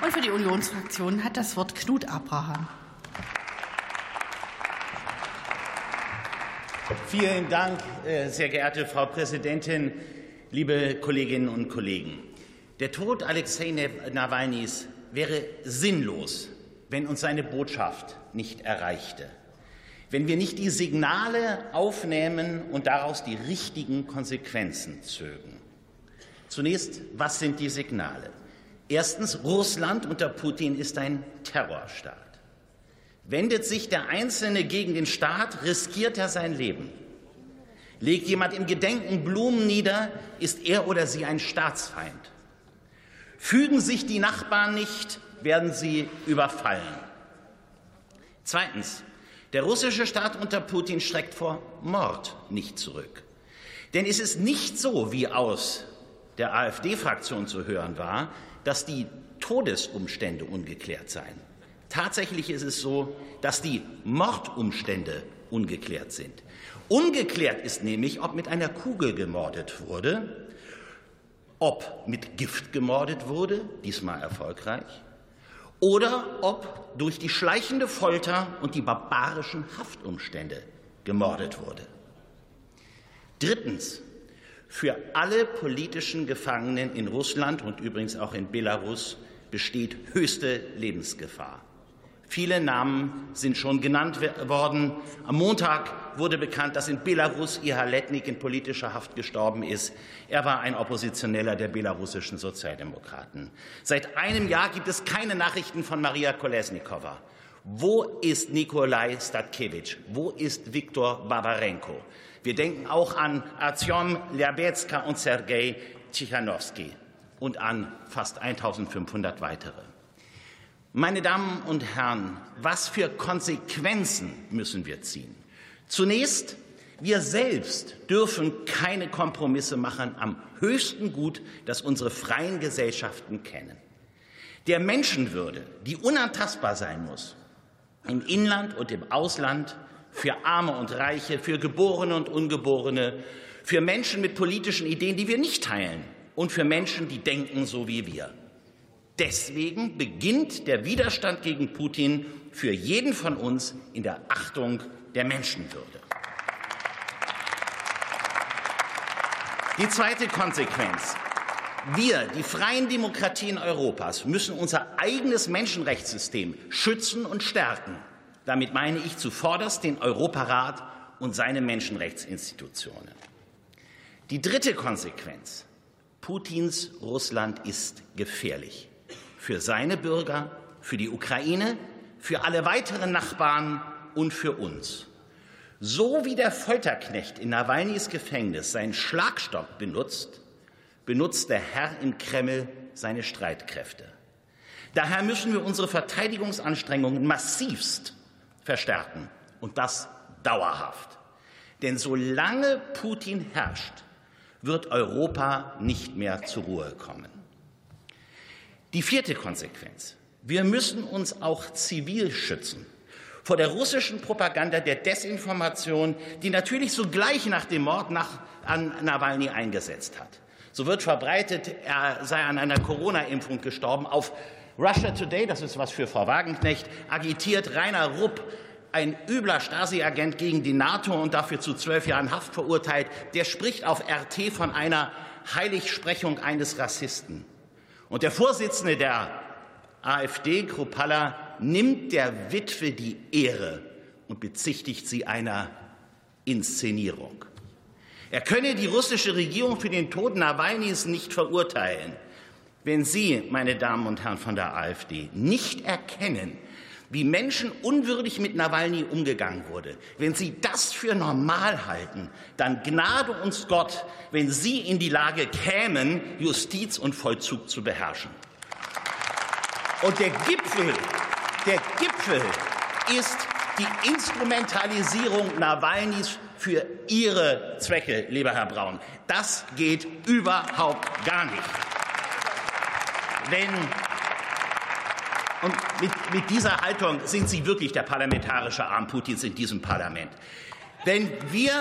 Und für die Unionsfraktion hat das Wort Knut Abraham. Vielen Dank, äh, sehr geehrte Frau Präsidentin, liebe Kolleginnen und Kollegen. Der Tod Alexei Nawalnys wäre sinnlos, wenn uns seine Botschaft nicht erreichte, wenn wir nicht die Signale aufnehmen und daraus die richtigen Konsequenzen zögen. Zunächst, was sind die Signale? Erstens, Russland unter Putin ist ein Terrorstaat. Wendet sich der Einzelne gegen den Staat, riskiert er sein Leben. Legt jemand im Gedenken Blumen nieder, ist er oder sie ein Staatsfeind. Fügen sich die Nachbarn nicht, werden sie überfallen. Zweitens. Der russische Staat unter Putin schreckt vor Mord nicht zurück. Denn es ist nicht so, wie aus der AfD-Fraktion zu hören war, dass die Todesumstände ungeklärt seien. Tatsächlich ist es so, dass die Mordumstände ungeklärt sind. Ungeklärt ist nämlich, ob mit einer Kugel gemordet wurde ob mit Gift gemordet wurde, diesmal erfolgreich, oder ob durch die schleichende Folter und die barbarischen Haftumstände gemordet wurde. Drittens, für alle politischen Gefangenen in Russland und übrigens auch in Belarus besteht höchste Lebensgefahr. Viele Namen sind schon genannt worden. Am Montag wurde bekannt, dass in Belarus Ihar Letnik in politischer Haft gestorben ist. Er war ein Oppositioneller der belarussischen Sozialdemokraten. Seit einem Jahr gibt es keine Nachrichten von Maria Kolesnikova. Wo ist Nikolai Statkevich? Wo ist Viktor Babarenko? Wir denken auch an Artyom Lerbetska und Sergei Tschichanowski und an fast 1500 weitere. Meine Damen und Herren, was für Konsequenzen müssen wir ziehen? Zunächst, wir selbst dürfen keine Kompromisse machen am höchsten Gut, das unsere freien Gesellschaften kennen. Der Menschenwürde, die unantastbar sein muss, im Inland und im Ausland, für Arme und Reiche, für Geborene und Ungeborene, für Menschen mit politischen Ideen, die wir nicht teilen, und für Menschen, die denken so wie wir. Deswegen beginnt der Widerstand gegen Putin für jeden von uns in der Achtung der Menschenwürde. Die zweite Konsequenz. Wir, die freien Demokratien Europas, müssen unser eigenes Menschenrechtssystem schützen und stärken. Damit meine ich zuvorderst den Europarat und seine Menschenrechtsinstitutionen. Die dritte Konsequenz. Putins Russland ist gefährlich für seine Bürger, für die Ukraine, für alle weiteren Nachbarn und für uns. So wie der Folterknecht in Nawalnys Gefängnis seinen Schlagstock benutzt, benutzt der Herr im Kreml seine Streitkräfte. Daher müssen wir unsere Verteidigungsanstrengungen massivst verstärken und das dauerhaft. Denn solange Putin herrscht, wird Europa nicht mehr zur Ruhe kommen. Die vierte Konsequenz. Wir müssen uns auch zivil schützen vor der russischen Propaganda der Desinformation, die natürlich sogleich nach dem Mord nach, an Nawalny eingesetzt hat. So wird verbreitet, er sei an einer Corona-Impfung gestorben. Auf Russia Today, das ist was für Frau Wagenknecht, agitiert Rainer Rupp, ein übler Stasi-Agent gegen die NATO und dafür zu zwölf Jahren Haft verurteilt. Der spricht auf RT von einer Heiligsprechung eines Rassisten. Und der Vorsitzende der AfD, Kruppalla, nimmt der Witwe die Ehre und bezichtigt sie einer Inszenierung. Er könne die russische Regierung für den Tod Nawalnys nicht verurteilen. Wenn Sie, meine Damen und Herren von der AfD, nicht erkennen, wie Menschen unwürdig mit Nawalny umgegangen wurde, wenn Sie das für normal halten, dann gnade uns Gott, wenn Sie in die Lage kämen, Justiz und Vollzug zu beherrschen. Und der Gipfel, der Gipfel ist die Instrumentalisierung Nawalnys für Ihre Zwecke, lieber Herr Braun. Das geht überhaupt gar nicht. Wenn und mit, mit dieser Haltung sind Sie wirklich der parlamentarische Arm Putins in diesem Parlament. Wenn wir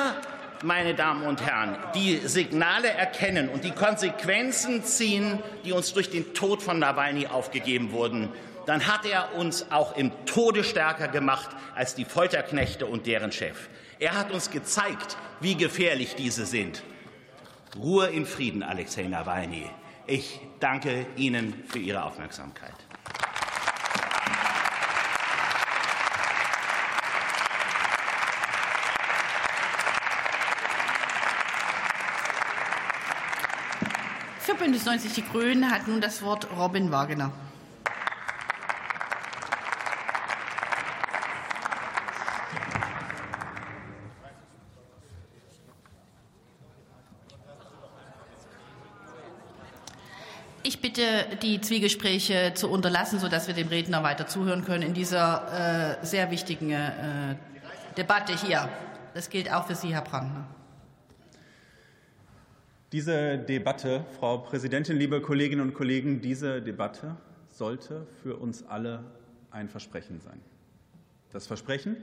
meine Damen und Herren, die Signale erkennen und die Konsequenzen ziehen, die uns durch den Tod von Nawalny aufgegeben wurden, dann hat er uns auch im Tode stärker gemacht als die Folterknechte und deren Chef. Er hat uns gezeigt, wie gefährlich diese sind. Ruhe in Frieden, Alexei Nawalny. Ich danke Ihnen für Ihre Aufmerksamkeit. Bündnis 90 Die Grünen hat nun das Wort Robin Wagner. Ich bitte, die Zwiegespräche zu unterlassen, sodass wir dem Redner weiter zuhören können in dieser äh, sehr wichtigen äh, Debatte hier. Das gilt auch für Sie, Herr Brandner. Diese Debatte, Frau Präsidentin, liebe Kolleginnen und Kollegen, diese Debatte sollte für uns alle ein Versprechen sein. Das Versprechen,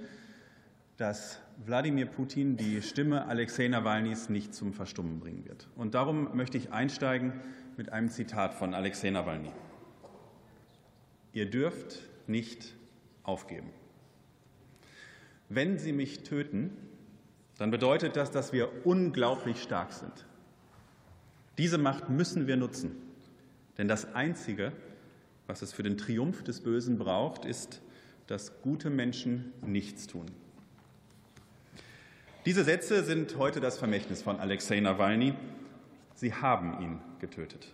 dass Wladimir Putin die Stimme Alexei Nawalnys nicht zum Verstummen bringen wird. Und darum möchte ich einsteigen mit einem Zitat von Alexei Nawalny. Ihr dürft nicht aufgeben. Wenn Sie mich töten, dann bedeutet das, dass wir unglaublich stark sind. Diese Macht müssen wir nutzen. Denn das Einzige, was es für den Triumph des Bösen braucht, ist, dass gute Menschen nichts tun. Diese Sätze sind heute das Vermächtnis von Alexei Nawalny. Sie haben ihn getötet.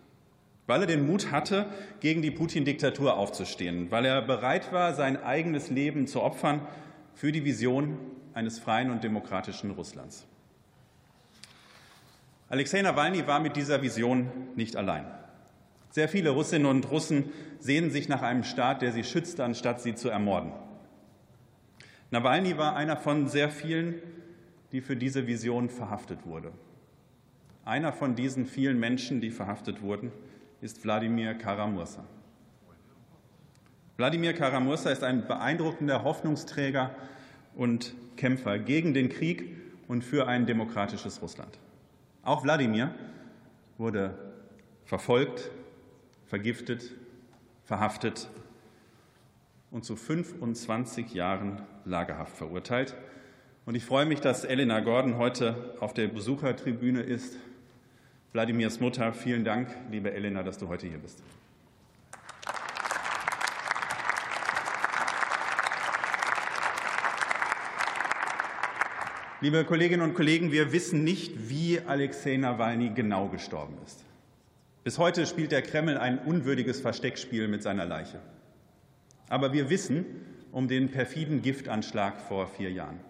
Weil er den Mut hatte, gegen die Putin-Diktatur aufzustehen, weil er bereit war, sein eigenes Leben zu opfern für die Vision eines freien und demokratischen Russlands. Alexei Nawalny war mit dieser Vision nicht allein. Sehr viele Russinnen und Russen sehnen sich nach einem Staat, der sie schützt, anstatt sie zu ermorden. Nawalny war einer von sehr vielen, die für diese Vision verhaftet wurde. Einer von diesen vielen Menschen, die verhaftet wurden, ist Wladimir Karamursa. Wladimir Karamursa ist ein beeindruckender Hoffnungsträger und Kämpfer gegen den Krieg und für ein demokratisches Russland. Auch Wladimir wurde verfolgt, vergiftet, verhaftet und zu 25 Jahren Lagerhaft verurteilt. Und ich freue mich, dass Elena Gordon heute auf der Besuchertribüne ist. Wladimirs Mutter, vielen Dank, liebe Elena, dass du heute hier bist. Liebe Kolleginnen und Kollegen, wir wissen nicht, wie Alexei Nawalny genau gestorben ist. Bis heute spielt der Kreml ein unwürdiges Versteckspiel mit seiner Leiche. Aber wir wissen um den perfiden Giftanschlag vor vier Jahren.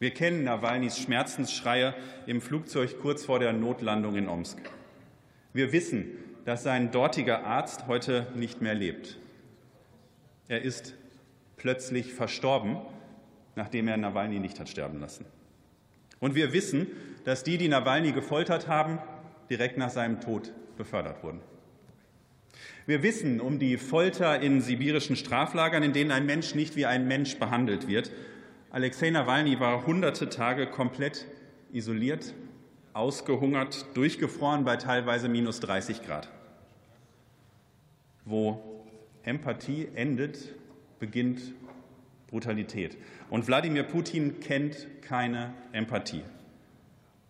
Wir kennen Nawalnys Schmerzensschreie im Flugzeug kurz vor der Notlandung in Omsk. Wir wissen, dass sein dortiger Arzt heute nicht mehr lebt. Er ist plötzlich verstorben nachdem er Nawalny nicht hat sterben lassen. Und wir wissen, dass die, die Nawalny gefoltert haben, direkt nach seinem Tod befördert wurden. Wir wissen um die Folter in sibirischen Straflagern, in denen ein Mensch nicht wie ein Mensch behandelt wird. Alexei Nawalny war hunderte Tage komplett isoliert, ausgehungert, durchgefroren bei teilweise minus 30 Grad. Wo Empathie endet, beginnt Brutalität. Und Wladimir Putin kennt keine Empathie.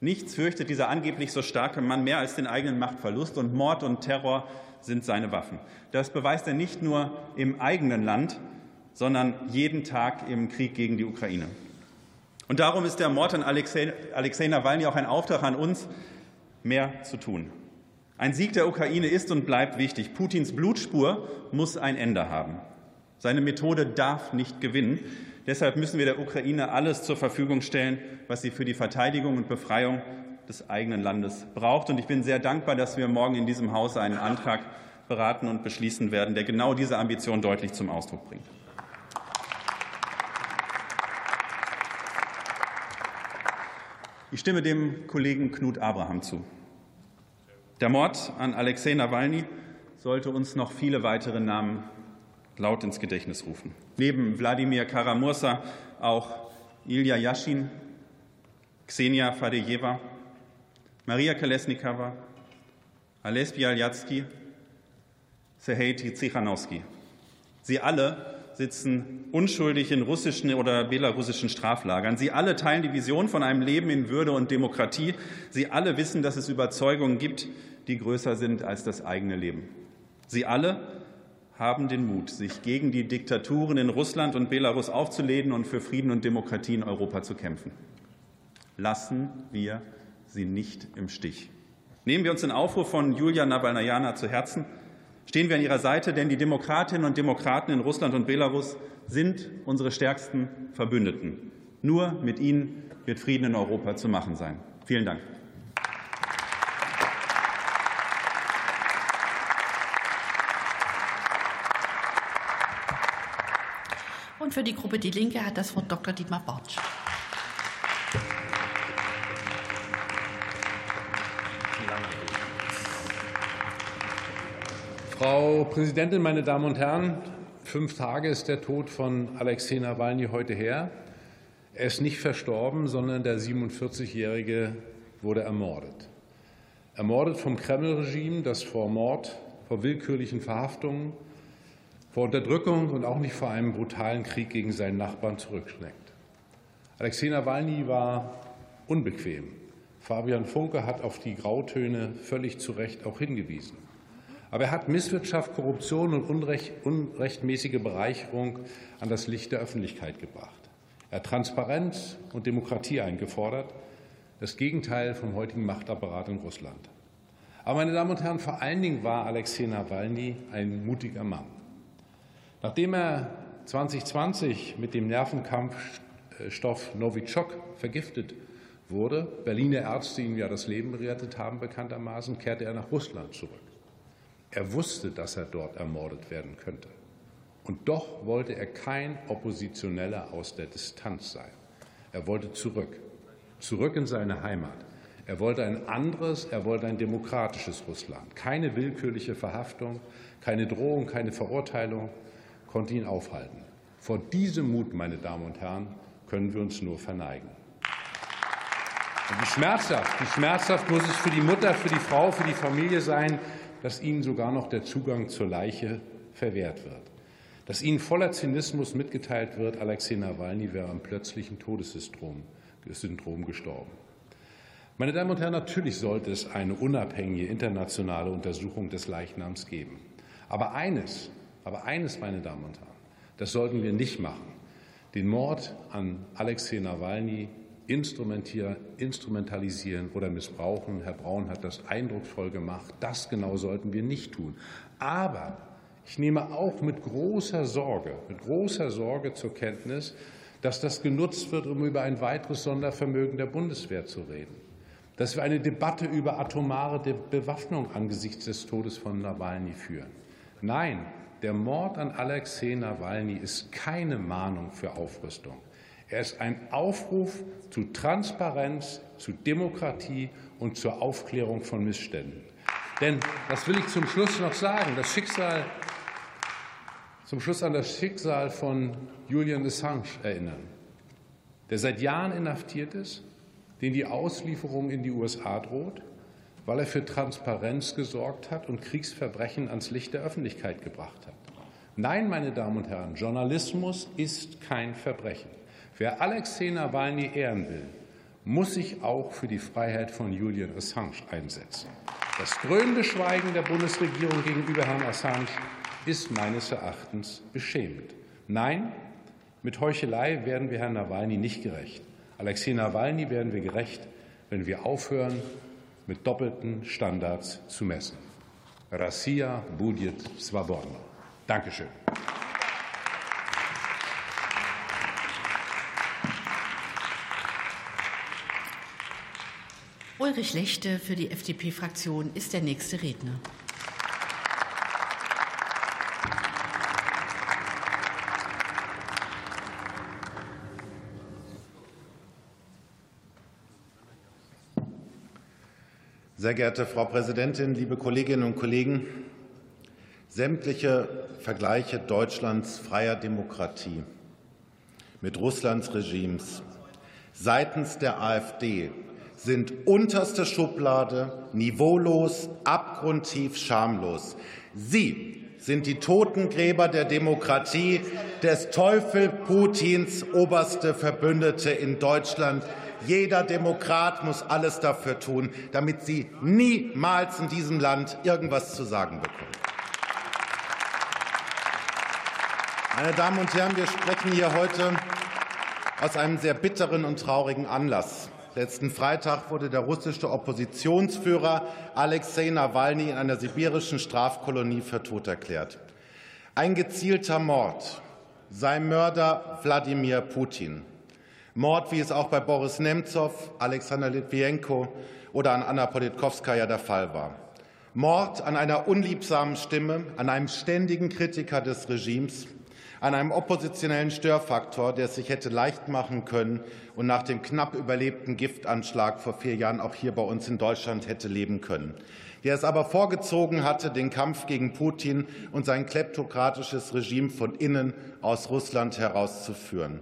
Nichts fürchtet dieser angeblich so starke Mann mehr als den eigenen Machtverlust und Mord und Terror sind seine Waffen. Das beweist er nicht nur im eigenen Land, sondern jeden Tag im Krieg gegen die Ukraine. Und darum ist der Mord an Alexei, Alexei Nawalny auch ein Auftrag an uns, mehr zu tun. Ein Sieg der Ukraine ist und bleibt wichtig. Putins Blutspur muss ein Ende haben. Seine Methode darf nicht gewinnen. Deshalb müssen wir der Ukraine alles zur Verfügung stellen, was sie für die Verteidigung und Befreiung des eigenen Landes braucht. Und ich bin sehr dankbar, dass wir morgen in diesem Hause einen Antrag beraten und beschließen werden, der genau diese Ambition deutlich zum Ausdruck bringt. Ich stimme dem Kollegen Knut Abraham zu. Der Mord an Alexei Nawalny sollte uns noch viele weitere Namen laut ins Gedächtnis rufen. Neben Wladimir Karamursa auch Ilya Yashin, Ksenia Fadejewa, Maria Kolesnikova, Ales Bialyatsky, Serhei Tsikhanowski. Sie alle sitzen unschuldig in russischen oder belarussischen Straflagern. Sie alle teilen die Vision von einem Leben in Würde und Demokratie. Sie alle wissen, dass es Überzeugungen gibt, die größer sind als das eigene Leben. Sie alle haben den Mut, sich gegen die Diktaturen in Russland und Belarus aufzulehnen und für Frieden und Demokratie in Europa zu kämpfen. Lassen wir sie nicht im Stich. Nehmen wir uns den Aufruf von Julia Nawalnajana zu Herzen. Stehen wir an ihrer Seite, denn die Demokratinnen und Demokraten in Russland und Belarus sind unsere stärksten Verbündeten. Nur mit ihnen wird Frieden in Europa zu machen sein. Vielen Dank. Und für die Gruppe Die Linke hat das Wort Dr. Dietmar Bartsch. Frau Präsidentin, meine Damen und Herren! Fünf Tage ist der Tod von Alexei Nawalny heute her. Er ist nicht verstorben, sondern der 47-Jährige wurde ermordet. ermordet vom Kreml-Regime, das vor Mord, vor willkürlichen Verhaftungen, vor Unterdrückung und auch nicht vor einem brutalen Krieg gegen seinen Nachbarn zurückschlägt. Alexei Nawalny war unbequem. Fabian Funke hat auf die Grautöne völlig zu Recht auch hingewiesen. Aber er hat Misswirtschaft, Korruption und unrecht, unrechtmäßige Bereicherung an das Licht der Öffentlichkeit gebracht. Er hat Transparenz und Demokratie eingefordert, das Gegenteil vom heutigen Machtapparat in Russland. Aber, meine Damen und Herren, vor allen Dingen war Alexei Nawalny ein mutiger Mann. Nachdem er 2020 mit dem Nervenkampfstoff Novichok vergiftet wurde, Berliner Ärzte ihm ja das Leben gerettet haben, bekanntermaßen, kehrte er nach Russland zurück. Er wusste, dass er dort ermordet werden könnte. Und doch wollte er kein Oppositioneller aus der Distanz sein. Er wollte zurück, zurück in seine Heimat. Er wollte ein anderes, er wollte ein demokratisches Russland. Keine willkürliche Verhaftung, keine Drohung, keine Verurteilung konnte ihn aufhalten. Vor diesem Mut, meine Damen und Herren, können wir uns nur verneigen. Und wie schmerzhaft, wie schmerzhaft muss es für die Mutter, für die Frau, für die Familie sein, dass ihnen sogar noch der Zugang zur Leiche verwehrt wird. Dass ihnen voller Zynismus mitgeteilt wird, Alexei Nawalny wäre am plötzlichen Todessyndrom Syndrom gestorben. Meine Damen und Herren, natürlich sollte es eine unabhängige internationale Untersuchung des Leichnams geben. Aber eines, aber eines, meine Damen und Herren, das sollten wir nicht machen. Den Mord an Alexei Nawalny instrumentalisieren oder missbrauchen. Herr Braun hat das eindrucksvoll gemacht. Das genau sollten wir nicht tun. Aber ich nehme auch mit großer Sorge, mit großer Sorge zur Kenntnis, dass das genutzt wird, um über ein weiteres Sondervermögen der Bundeswehr zu reden, dass wir eine Debatte über atomare Bewaffnung angesichts des Todes von Nawalny führen. Nein, der Mord an Alexei Nawalny ist keine Mahnung für Aufrüstung. Er ist ein Aufruf zu Transparenz, zu Demokratie und zur Aufklärung von Missständen. Denn, das will ich zum Schluss noch sagen, das Schicksal zum Schluss an das Schicksal von Julian Assange erinnern, der seit Jahren inhaftiert ist, den die Auslieferung in die USA droht, weil er für Transparenz gesorgt hat und Kriegsverbrechen ans Licht der Öffentlichkeit gebracht hat. Nein, meine Damen und Herren, Journalismus ist kein Verbrechen. Wer Alexei Nawalny ehren will, muss sich auch für die Freiheit von Julian Assange einsetzen. Das dröhnende Schweigen der Bundesregierung gegenüber Herrn Assange ist meines Erachtens beschämend. Nein, mit Heuchelei werden wir Herrn Nawalny nicht gerecht. Alexei Nawalny werden wir gerecht, wenn wir aufhören, mit doppelten Standards zu messen. Rassia budjet svobodno. Dankeschön. Ulrich Lechte für die FDP-Fraktion ist der nächste Redner. Sehr geehrte Frau Präsidentin, liebe Kolleginnen und Kollegen! Sämtliche Vergleiche Deutschlands freier Demokratie mit Russlands Regimes seitens der AfD sind unterste Schublade, niveaulos, abgrundtief schamlos. Sie sind die Totengräber der Demokratie, des Teufel Putins oberste Verbündete in Deutschland. Jeder Demokrat muss alles dafür tun, damit Sie niemals in diesem Land irgendwas zu sagen bekommen. Meine Damen und Herren, wir sprechen hier heute aus einem sehr bitteren und traurigen Anlass. Letzten Freitag wurde der russische Oppositionsführer Alexei Nawalny in einer sibirischen Strafkolonie für tot erklärt. Ein gezielter Mord sei Mörder Wladimir Putin. Mord, wie es auch bei Boris Nemzow, Alexander Litwienko oder an Anna Politkovskaya der Fall war. Mord an einer unliebsamen Stimme, an einem ständigen Kritiker des Regimes, an einem oppositionellen Störfaktor, der es sich hätte leicht machen können und nach dem knapp überlebten Giftanschlag vor vier Jahren auch hier bei uns in Deutschland hätte leben können, der es aber vorgezogen hatte, den Kampf gegen Putin und sein kleptokratisches Regime von innen aus Russland herauszuführen.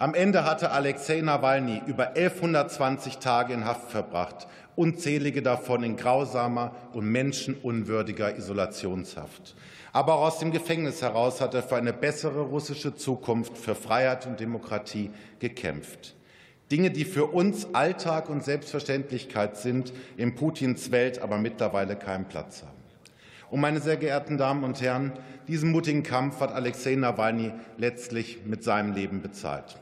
Am Ende hatte Alexei Nawalny über 1120 Tage in Haft verbracht, unzählige davon in grausamer und menschenunwürdiger Isolationshaft. Aber auch aus dem Gefängnis heraus hat er für eine bessere russische Zukunft, für Freiheit und Demokratie gekämpft. Dinge, die für uns Alltag und Selbstverständlichkeit sind, in Putins Welt aber mittlerweile keinen Platz haben. Und meine sehr geehrten Damen und Herren, diesen mutigen Kampf hat Alexei Nawalny letztlich mit seinem Leben bezahlt.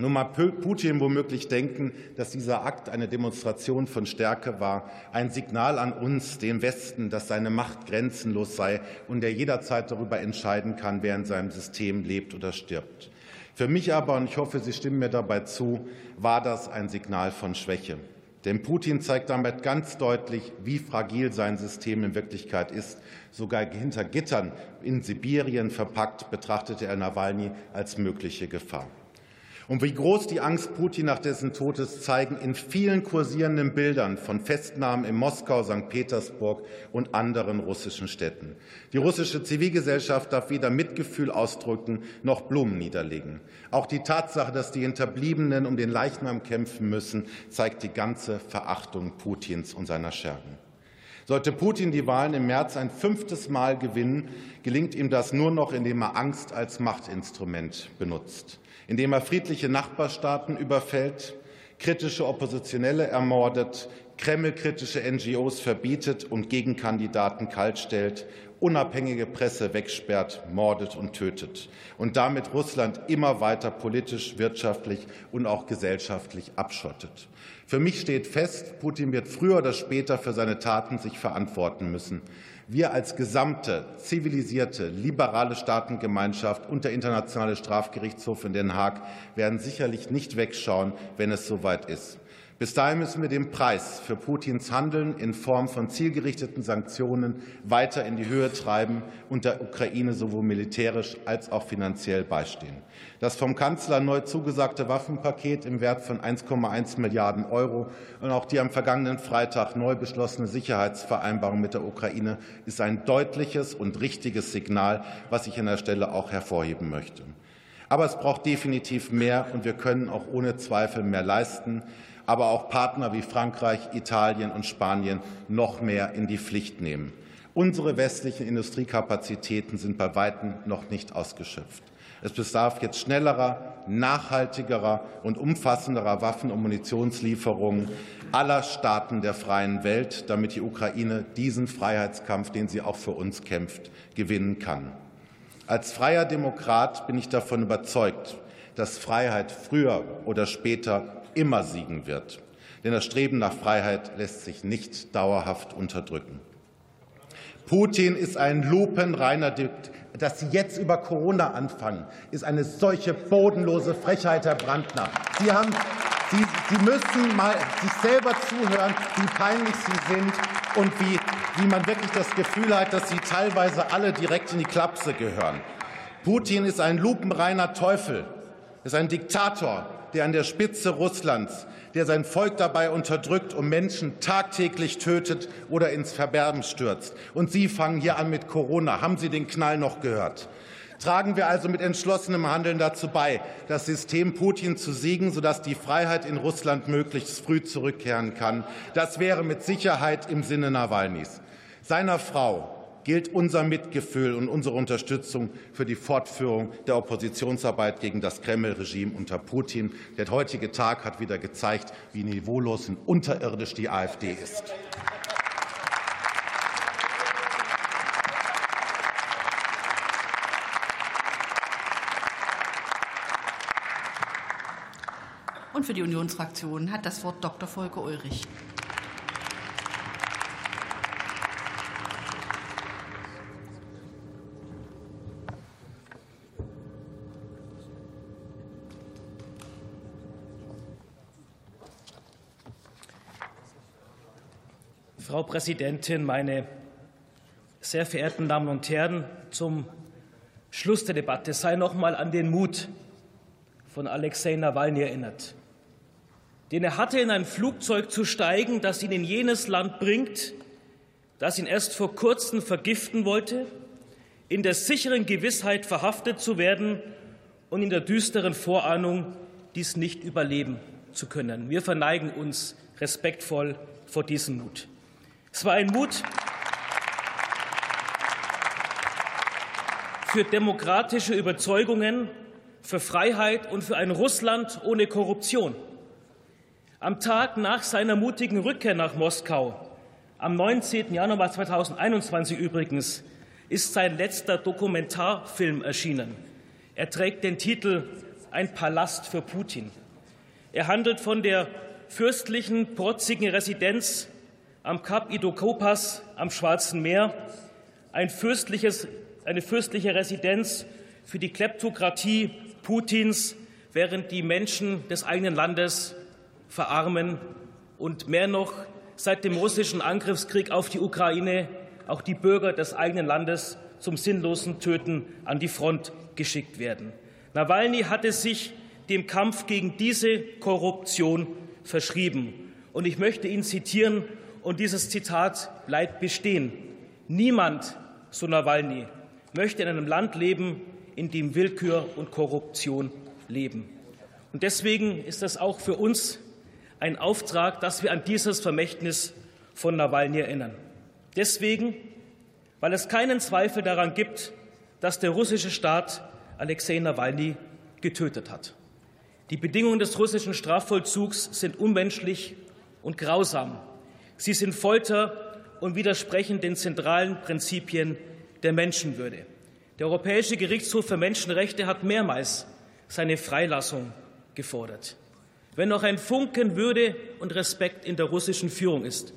Nun mag Putin womöglich denken, dass dieser Akt eine Demonstration von Stärke war, ein Signal an uns, den Westen, dass seine Macht grenzenlos sei und er jederzeit darüber entscheiden kann, wer in seinem System lebt oder stirbt. Für mich aber, und ich hoffe, Sie stimmen mir dabei zu, war das ein Signal von Schwäche. Denn Putin zeigt damit ganz deutlich, wie fragil sein System in Wirklichkeit ist. Sogar hinter Gittern in Sibirien verpackt betrachtete er Nawalny als mögliche Gefahr. Und wie groß die Angst Putin nach dessen Tod ist, zeigen in vielen kursierenden Bildern von Festnahmen in Moskau, St. Petersburg und anderen russischen Städten. Die russische Zivilgesellschaft darf weder Mitgefühl ausdrücken noch Blumen niederlegen. Auch die Tatsache, dass die Hinterbliebenen um den Leichnam kämpfen müssen, zeigt die ganze Verachtung Putins und seiner Schergen. Sollte Putin die Wahlen im März ein fünftes Mal gewinnen, gelingt ihm das nur noch, indem er Angst als Machtinstrument benutzt indem er friedliche Nachbarstaaten überfällt, kritische Oppositionelle ermordet, Kreml-kritische NGOs verbietet und Gegenkandidaten kaltstellt, unabhängige Presse wegsperrt, mordet und tötet und damit Russland immer weiter politisch, wirtschaftlich und auch gesellschaftlich abschottet. Für mich steht fest, Putin wird früher oder später für seine Taten sich verantworten müssen. Wir als gesamte zivilisierte, liberale Staatengemeinschaft und der Internationale Strafgerichtshof in Den Haag werden sicherlich nicht wegschauen, wenn es soweit ist. Bis dahin müssen wir den Preis für Putins Handeln in Form von zielgerichteten Sanktionen weiter in die Höhe treiben und der Ukraine sowohl militärisch als auch finanziell beistehen. Das vom Kanzler neu zugesagte Waffenpaket im Wert von 1,1 Milliarden Euro und auch die am vergangenen Freitag neu beschlossene Sicherheitsvereinbarung mit der Ukraine ist ein deutliches und richtiges Signal, was ich an der Stelle auch hervorheben möchte. Aber es braucht definitiv mehr, und wir können auch ohne Zweifel mehr leisten aber auch Partner wie Frankreich, Italien und Spanien noch mehr in die Pflicht nehmen. Unsere westlichen Industriekapazitäten sind bei weitem noch nicht ausgeschöpft. Es bedarf jetzt schnellerer, nachhaltigerer und umfassenderer Waffen- und Munitionslieferungen aller Staaten der freien Welt, damit die Ukraine diesen Freiheitskampf, den sie auch für uns kämpft, gewinnen kann. Als freier Demokrat bin ich davon überzeugt, dass Freiheit früher oder später immer siegen wird. Denn das Streben nach Freiheit lässt sich nicht dauerhaft unterdrücken. Putin ist ein lupenreiner Diktator. Dass Sie jetzt über Corona anfangen, ist eine solche bodenlose Frechheit, Herr Brandner. Sie, haben, Sie, Sie müssen mal sich selber zuhören, wie peinlich Sie sind und wie, wie man wirklich das Gefühl hat, dass Sie teilweise alle direkt in die Klapse gehören. Putin ist ein lupenreiner Teufel, ist ein Diktator, der an der Spitze Russlands, der sein Volk dabei unterdrückt und Menschen tagtäglich tötet oder ins Verderben stürzt. Und Sie fangen hier an mit Corona. Haben Sie den Knall noch gehört? Tragen wir also mit entschlossenem Handeln dazu bei, das System Putin zu siegen, sodass die Freiheit in Russland möglichst früh zurückkehren kann. Das wäre mit Sicherheit im Sinne Nawalnys. Seiner Frau, gilt unser Mitgefühl und unsere Unterstützung für die Fortführung der Oppositionsarbeit gegen das Kreml-Regime unter Putin. Der heutige Tag hat wieder gezeigt, wie niveaulos und unterirdisch die AfD ist. Und für die Unionsfraktion hat das Wort Dr. Volker Ulrich. Frau Präsidentin, meine sehr verehrten Damen und Herren! Zum Schluss der Debatte sei noch einmal an den Mut von Alexei Nawalny erinnert, den er hatte, in ein Flugzeug zu steigen, das ihn in jenes Land bringt, das ihn erst vor kurzem vergiften wollte, in der sicheren Gewissheit, verhaftet zu werden und in der düsteren Vorahnung, dies nicht überleben zu können. Wir verneigen uns respektvoll vor diesem Mut. Es war ein Mut für demokratische Überzeugungen, für Freiheit und für ein Russland ohne Korruption. Am Tag nach seiner mutigen Rückkehr nach Moskau, am 19. Januar 2021 übrigens, ist sein letzter Dokumentarfilm erschienen. Er trägt den Titel Ein Palast für Putin. Er handelt von der fürstlichen, protzigen Residenz am Kap Idokopas am Schwarzen Meer, ein eine fürstliche Residenz für die Kleptokratie Putins, während die Menschen des eigenen Landes verarmen und mehr noch seit dem russischen Angriffskrieg auf die Ukraine auch die Bürger des eigenen Landes zum sinnlosen Töten an die Front geschickt werden. Nawalny hatte sich dem Kampf gegen diese Korruption verschrieben. Und ich möchte ihn zitieren, und dieses Zitat bleibt bestehen. Niemand, so Nawalny, möchte in einem Land leben, in dem Willkür und Korruption leben. Und deswegen ist das auch für uns ein Auftrag, dass wir an dieses Vermächtnis von Nawalny erinnern. Deswegen, weil es keinen Zweifel daran gibt, dass der russische Staat Alexei Nawalny getötet hat. Die Bedingungen des russischen Strafvollzugs sind unmenschlich und grausam. Sie sind Folter und widersprechen den zentralen Prinzipien der Menschenwürde. Der Europäische Gerichtshof für Menschenrechte hat mehrmals seine Freilassung gefordert. Wenn noch ein Funken Würde und Respekt in der russischen Führung ist,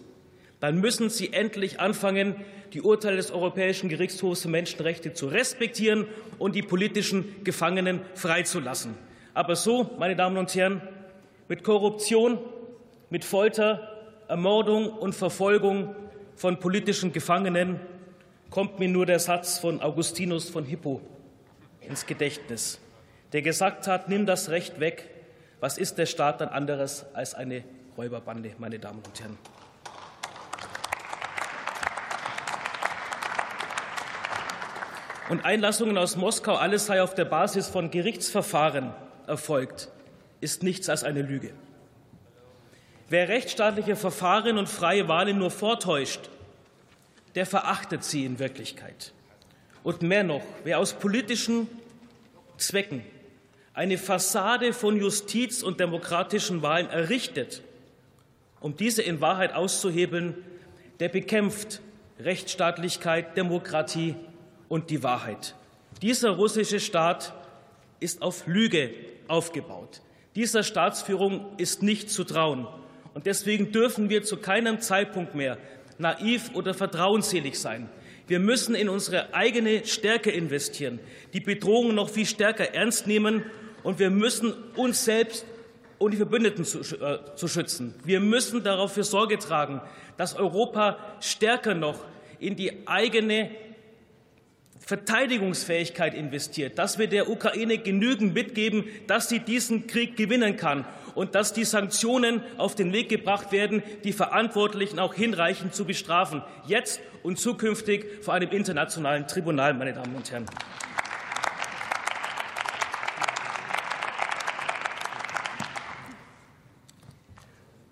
dann müssen Sie endlich anfangen, die Urteile des Europäischen Gerichtshofs für Menschenrechte zu respektieren und die politischen Gefangenen freizulassen. Aber so, meine Damen und Herren, mit Korruption, mit Folter, Ermordung und Verfolgung von politischen Gefangenen kommt mir nur der Satz von Augustinus von Hippo ins Gedächtnis, der gesagt hat, nimm das Recht weg, was ist der Staat dann anderes als eine Räuberbande, meine Damen und Herren? Und Einlassungen aus Moskau, alles sei auf der Basis von Gerichtsverfahren erfolgt, ist nichts als eine Lüge. Wer rechtsstaatliche Verfahren und freie Wahlen nur vortäuscht, der verachtet sie in Wirklichkeit. Und mehr noch, wer aus politischen Zwecken eine Fassade von Justiz und demokratischen Wahlen errichtet, um diese in Wahrheit auszuhebeln, der bekämpft Rechtsstaatlichkeit, Demokratie und die Wahrheit. Dieser russische Staat ist auf Lüge aufgebaut. Dieser Staatsführung ist nicht zu trauen. Und deswegen dürfen wir zu keinem Zeitpunkt mehr naiv oder vertrauensselig sein. Wir müssen in unsere eigene Stärke investieren, die Bedrohungen noch viel stärker ernst nehmen und wir müssen uns selbst und die Verbündeten zu, äh, zu schützen. Wir müssen dafür Sorge tragen, dass Europa stärker noch in die eigene Verteidigungsfähigkeit investiert, dass wir der Ukraine genügend mitgeben, dass sie diesen Krieg gewinnen kann und dass die Sanktionen auf den Weg gebracht werden, die Verantwortlichen auch hinreichend zu bestrafen, jetzt und zukünftig vor einem internationalen Tribunal, meine Damen und Herren.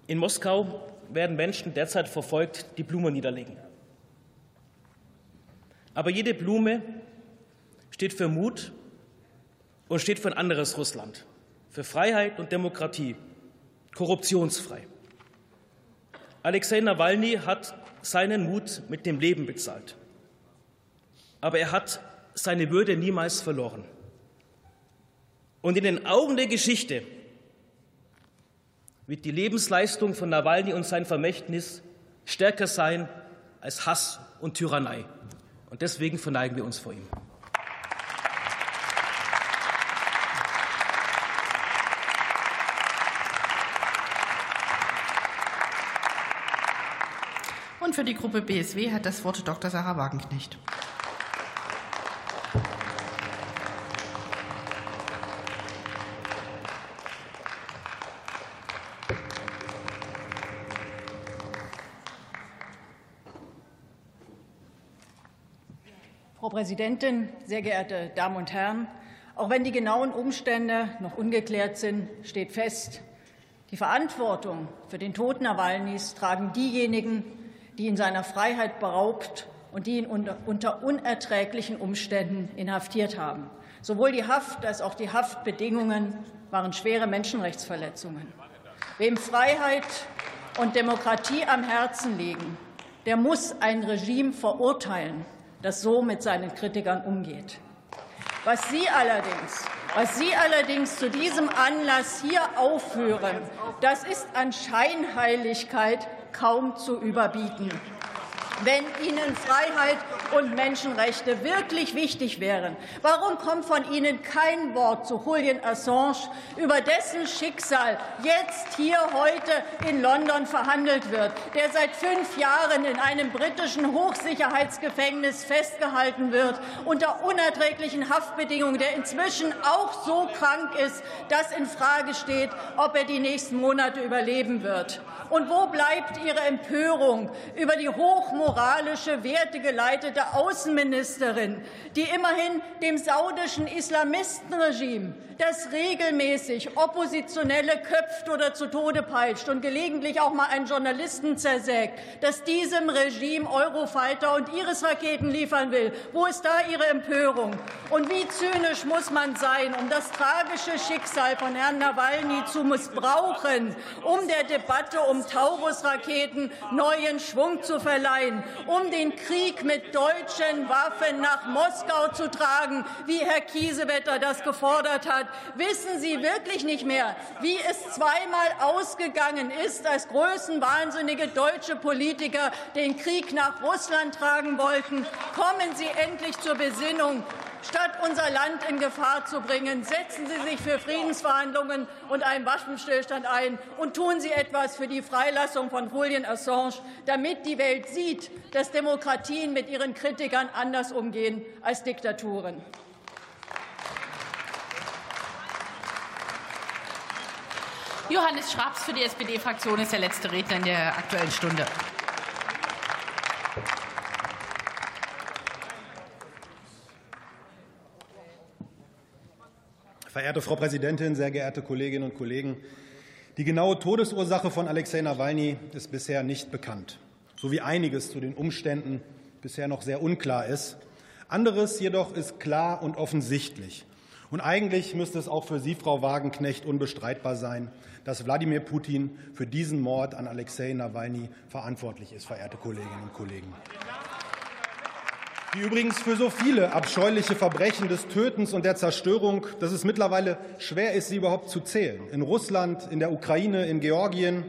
In Moskau werden Menschen derzeit verfolgt, die Blumen niederlegen. Aber jede Blume steht für Mut und steht für ein anderes Russland, für Freiheit und Demokratie, korruptionsfrei. Alexei Nawalny hat seinen Mut mit dem Leben bezahlt. Aber er hat seine Würde niemals verloren. Und in den Augen der Geschichte wird die Lebensleistung von Nawalny und sein Vermächtnis stärker sein als Hass und Tyrannei. Und deswegen verneigen wir uns vor ihm. Und für die Gruppe BSW hat das Wort Dr. Sarah Wagenknecht. Frau Präsidentin, sehr geehrte Damen und Herren! Auch wenn die genauen Umstände noch ungeklärt sind, steht fest, die Verantwortung für den Tod Nawalnys tragen diejenigen, die ihn seiner Freiheit beraubt und die ihn unter unerträglichen Umständen inhaftiert haben. Sowohl die Haft als auch die Haftbedingungen waren schwere Menschenrechtsverletzungen. Wem Freiheit und Demokratie am Herzen liegen, der muss ein Regime verurteilen, das so mit seinen Kritikern umgeht. Was Sie allerdings, was Sie allerdings zu diesem Anlass hier aufführen, das ist an Scheinheiligkeit kaum zu überbieten wenn Ihnen Freiheit und Menschenrechte wirklich wichtig wären? Warum kommt von Ihnen kein Wort zu Julian Assange, über dessen Schicksal jetzt hier heute in London verhandelt wird, der seit fünf Jahren in einem britischen Hochsicherheitsgefängnis festgehalten wird, unter unerträglichen Haftbedingungen, der inzwischen auch so krank ist, dass in Frage steht, ob er die nächsten Monate überleben wird? Und wo bleibt Ihre Empörung über die hochmoralische, wertegeleitete Außenministerin, die immerhin dem saudischen Islamistenregime das regelmäßig Oppositionelle köpft oder zu Tode peitscht und gelegentlich auch mal einen Journalisten zersägt, das diesem Regime Eurofighter und Iris-Raketen liefern will. Wo ist da Ihre Empörung? Und wie zynisch muss man sein, um das tragische Schicksal von Herrn Nawalny zu missbrauchen, um der Debatte um Taurus-Raketen neuen Schwung zu verleihen, um den Krieg mit deutschen Waffen nach Moskau zu tragen, wie Herr Kiesewetter das gefordert hat, Wissen Sie wirklich nicht mehr, wie es zweimal ausgegangen ist, als größenwahnsinnige deutsche Politiker den Krieg nach Russland tragen wollten? Kommen Sie endlich zur Besinnung. Statt unser Land in Gefahr zu bringen, setzen Sie sich für Friedensverhandlungen und einen Waffenstillstand ein und tun Sie etwas für die Freilassung von Julian Assange, damit die Welt sieht, dass Demokratien mit ihren Kritikern anders umgehen als Diktaturen. Johannes Schraps für die SPD-Fraktion ist der letzte Redner in der Aktuellen Stunde. Verehrte Frau Präsidentin, sehr geehrte Kolleginnen und Kollegen! Die genaue Todesursache von Alexei Nawalny ist bisher nicht bekannt, so wie einiges zu den Umständen bisher noch sehr unklar ist. Anderes jedoch ist klar und offensichtlich. Und eigentlich müsste es auch für Sie, Frau Wagenknecht, unbestreitbar sein, dass Wladimir Putin für diesen Mord an Alexei Nawalny verantwortlich ist, verehrte Kolleginnen und Kollegen. Wie übrigens für so viele abscheuliche Verbrechen des Tötens und der Zerstörung, dass es mittlerweile schwer ist, sie überhaupt zu zählen. In Russland, in der Ukraine, in Georgien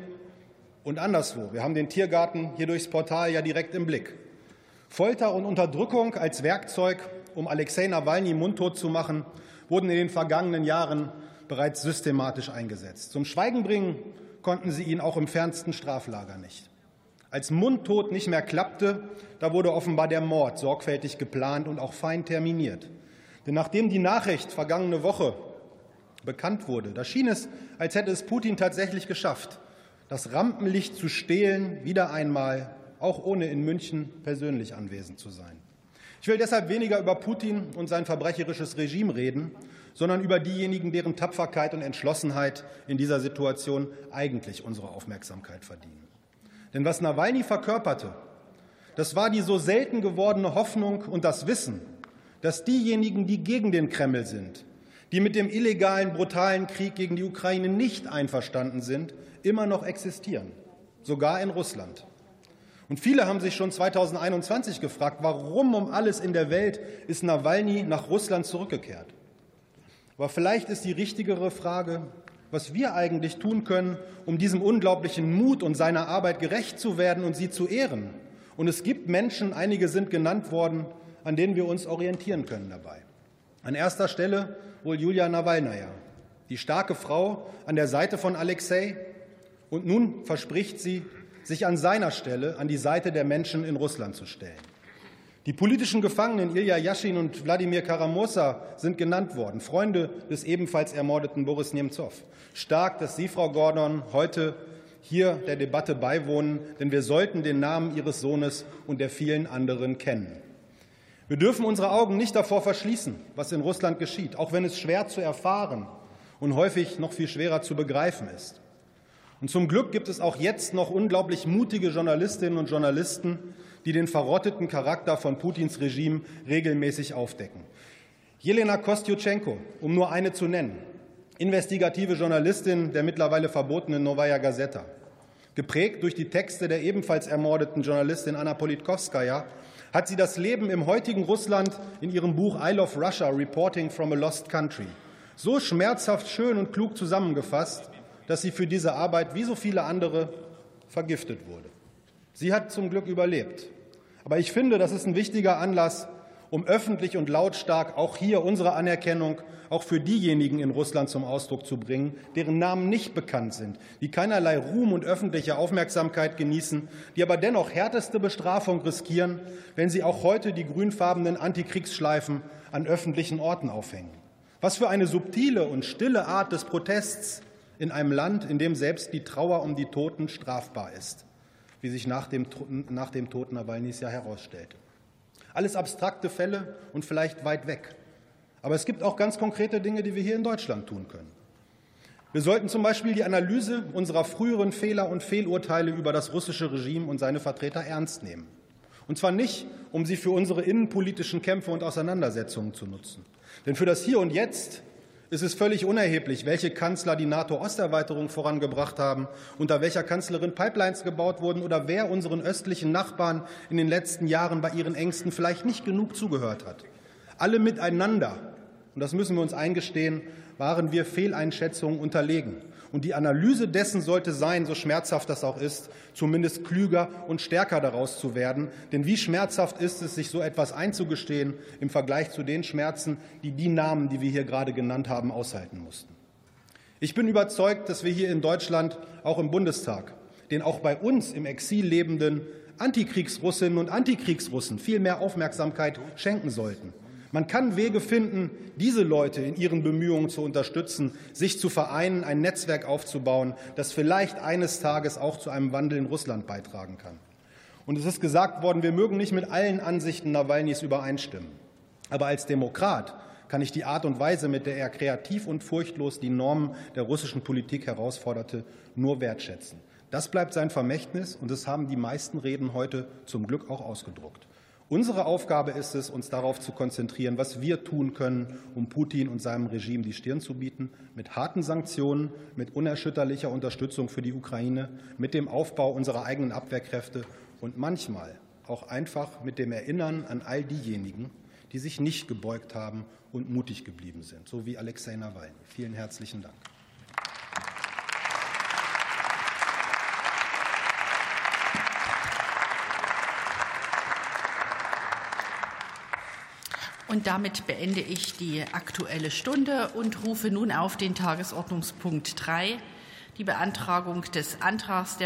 und anderswo. Wir haben den Tiergarten hier durchs Portal ja direkt im Blick. Folter und Unterdrückung als Werkzeug, um Alexei Nawalny mundtot zu machen, wurden in den vergangenen Jahren bereits systematisch eingesetzt. Zum Schweigen bringen konnten sie ihn auch im fernsten Straflager nicht. Als mundtot nicht mehr klappte, da wurde offenbar der Mord sorgfältig geplant und auch fein terminiert. Denn nachdem die Nachricht vergangene Woche bekannt wurde, da schien es, als hätte es Putin tatsächlich geschafft, das Rampenlicht zu stehlen, wieder einmal, auch ohne in München persönlich anwesend zu sein. Ich will deshalb weniger über Putin und sein verbrecherisches Regime reden, sondern über diejenigen, deren Tapferkeit und Entschlossenheit in dieser Situation eigentlich unsere Aufmerksamkeit verdienen. Denn was Nawalny verkörperte, das war die so selten gewordene Hoffnung und das Wissen, dass diejenigen, die gegen den Kreml sind, die mit dem illegalen, brutalen Krieg gegen die Ukraine nicht einverstanden sind, immer noch existieren, sogar in Russland. Und viele haben sich schon 2021 gefragt, warum um alles in der Welt ist Nawalny nach Russland zurückgekehrt. Aber vielleicht ist die richtigere Frage, was wir eigentlich tun können, um diesem unglaublichen Mut und seiner Arbeit gerecht zu werden und sie zu ehren. Und es gibt Menschen, einige sind genannt worden, an denen wir uns orientieren können dabei. An erster Stelle wohl Julia Nawalnaja, die starke Frau an der Seite von Alexei. Und nun verspricht sie, sich an seiner Stelle an die Seite der Menschen in Russland zu stellen. Die politischen Gefangenen Ilya Yashin und Wladimir Karamosa sind genannt worden, Freunde des ebenfalls ermordeten Boris Nemtsov. Stark, dass Sie, Frau Gordon, heute hier der Debatte beiwohnen, denn wir sollten den Namen Ihres Sohnes und der vielen anderen kennen. Wir dürfen unsere Augen nicht davor verschließen, was in Russland geschieht, auch wenn es schwer zu erfahren und häufig noch viel schwerer zu begreifen ist. Und zum Glück gibt es auch jetzt noch unglaublich mutige Journalistinnen und Journalisten, die den verrotteten Charakter von Putins Regime regelmäßig aufdecken. Jelena Kostjuschenko, um nur eine zu nennen, investigative Journalistin der mittlerweile verbotenen Novaya Gazeta, geprägt durch die Texte der ebenfalls ermordeten Journalistin Anna Politkovskaya, hat sie das Leben im heutigen Russland in ihrem Buch I Love Russia Reporting from a Lost Country so schmerzhaft schön und klug zusammengefasst, dass sie für diese Arbeit wie so viele andere vergiftet wurde. Sie hat zum Glück überlebt. Aber ich finde, das ist ein wichtiger Anlass, um öffentlich und lautstark auch hier unsere Anerkennung auch für diejenigen in Russland zum Ausdruck zu bringen, deren Namen nicht bekannt sind, die keinerlei Ruhm und öffentliche Aufmerksamkeit genießen, die aber dennoch härteste Bestrafung riskieren, wenn sie auch heute die grünfarbenen Antikriegsschleifen an öffentlichen Orten aufhängen. Was für eine subtile und stille Art des Protests in einem Land, in dem selbst die Trauer um die Toten strafbar ist, wie sich nach dem, nach dem Tod Nawalnys ja herausstellte. Alles abstrakte Fälle und vielleicht weit weg. Aber es gibt auch ganz konkrete Dinge, die wir hier in Deutschland tun können. Wir sollten zum Beispiel die Analyse unserer früheren Fehler und Fehlurteile über das russische Regime und seine Vertreter ernst nehmen. Und zwar nicht, um sie für unsere innenpolitischen Kämpfe und Auseinandersetzungen zu nutzen. Denn für das Hier und Jetzt ist es völlig unerheblich, welche Kanzler die NATO-Osterweiterung vorangebracht haben, unter welcher Kanzlerin Pipelines gebaut wurden oder wer unseren östlichen Nachbarn in den letzten Jahren bei ihren Ängsten vielleicht nicht genug zugehört hat. Alle miteinander, und das müssen wir uns eingestehen, waren wir Fehleinschätzungen unterlegen. Und die Analyse dessen sollte sein, so schmerzhaft das auch ist, zumindest klüger und stärker daraus zu werden. Denn wie schmerzhaft ist es, sich so etwas einzugestehen im Vergleich zu den Schmerzen, die die Namen, die wir hier gerade genannt haben, aushalten mussten. Ich bin überzeugt, dass wir hier in Deutschland, auch im Bundestag, den auch bei uns im Exil lebenden Antikriegsrussinnen und Antikriegsrussen viel mehr Aufmerksamkeit schenken sollten. Man kann Wege finden, diese Leute in ihren Bemühungen zu unterstützen, sich zu vereinen, ein Netzwerk aufzubauen, das vielleicht eines Tages auch zu einem Wandel in Russland beitragen kann. Und es ist gesagt worden, wir mögen nicht mit allen Ansichten Nawalnys übereinstimmen. Aber als Demokrat kann ich die Art und Weise, mit der er kreativ und furchtlos die Normen der russischen Politik herausforderte, nur wertschätzen. Das bleibt sein Vermächtnis, und das haben die meisten Reden heute zum Glück auch ausgedruckt. Unsere Aufgabe ist es, uns darauf zu konzentrieren, was wir tun können, um Putin und seinem Regime die Stirn zu bieten, mit harten Sanktionen, mit unerschütterlicher Unterstützung für die Ukraine, mit dem Aufbau unserer eigenen Abwehrkräfte und manchmal auch einfach mit dem Erinnern an all diejenigen, die sich nicht gebeugt haben und mutig geblieben sind, so wie Alexei Nawalny. Vielen herzlichen Dank. Und damit beende ich die Aktuelle Stunde und rufe nun auf den Tagesordnungspunkt 3, die Beantragung des Antrags der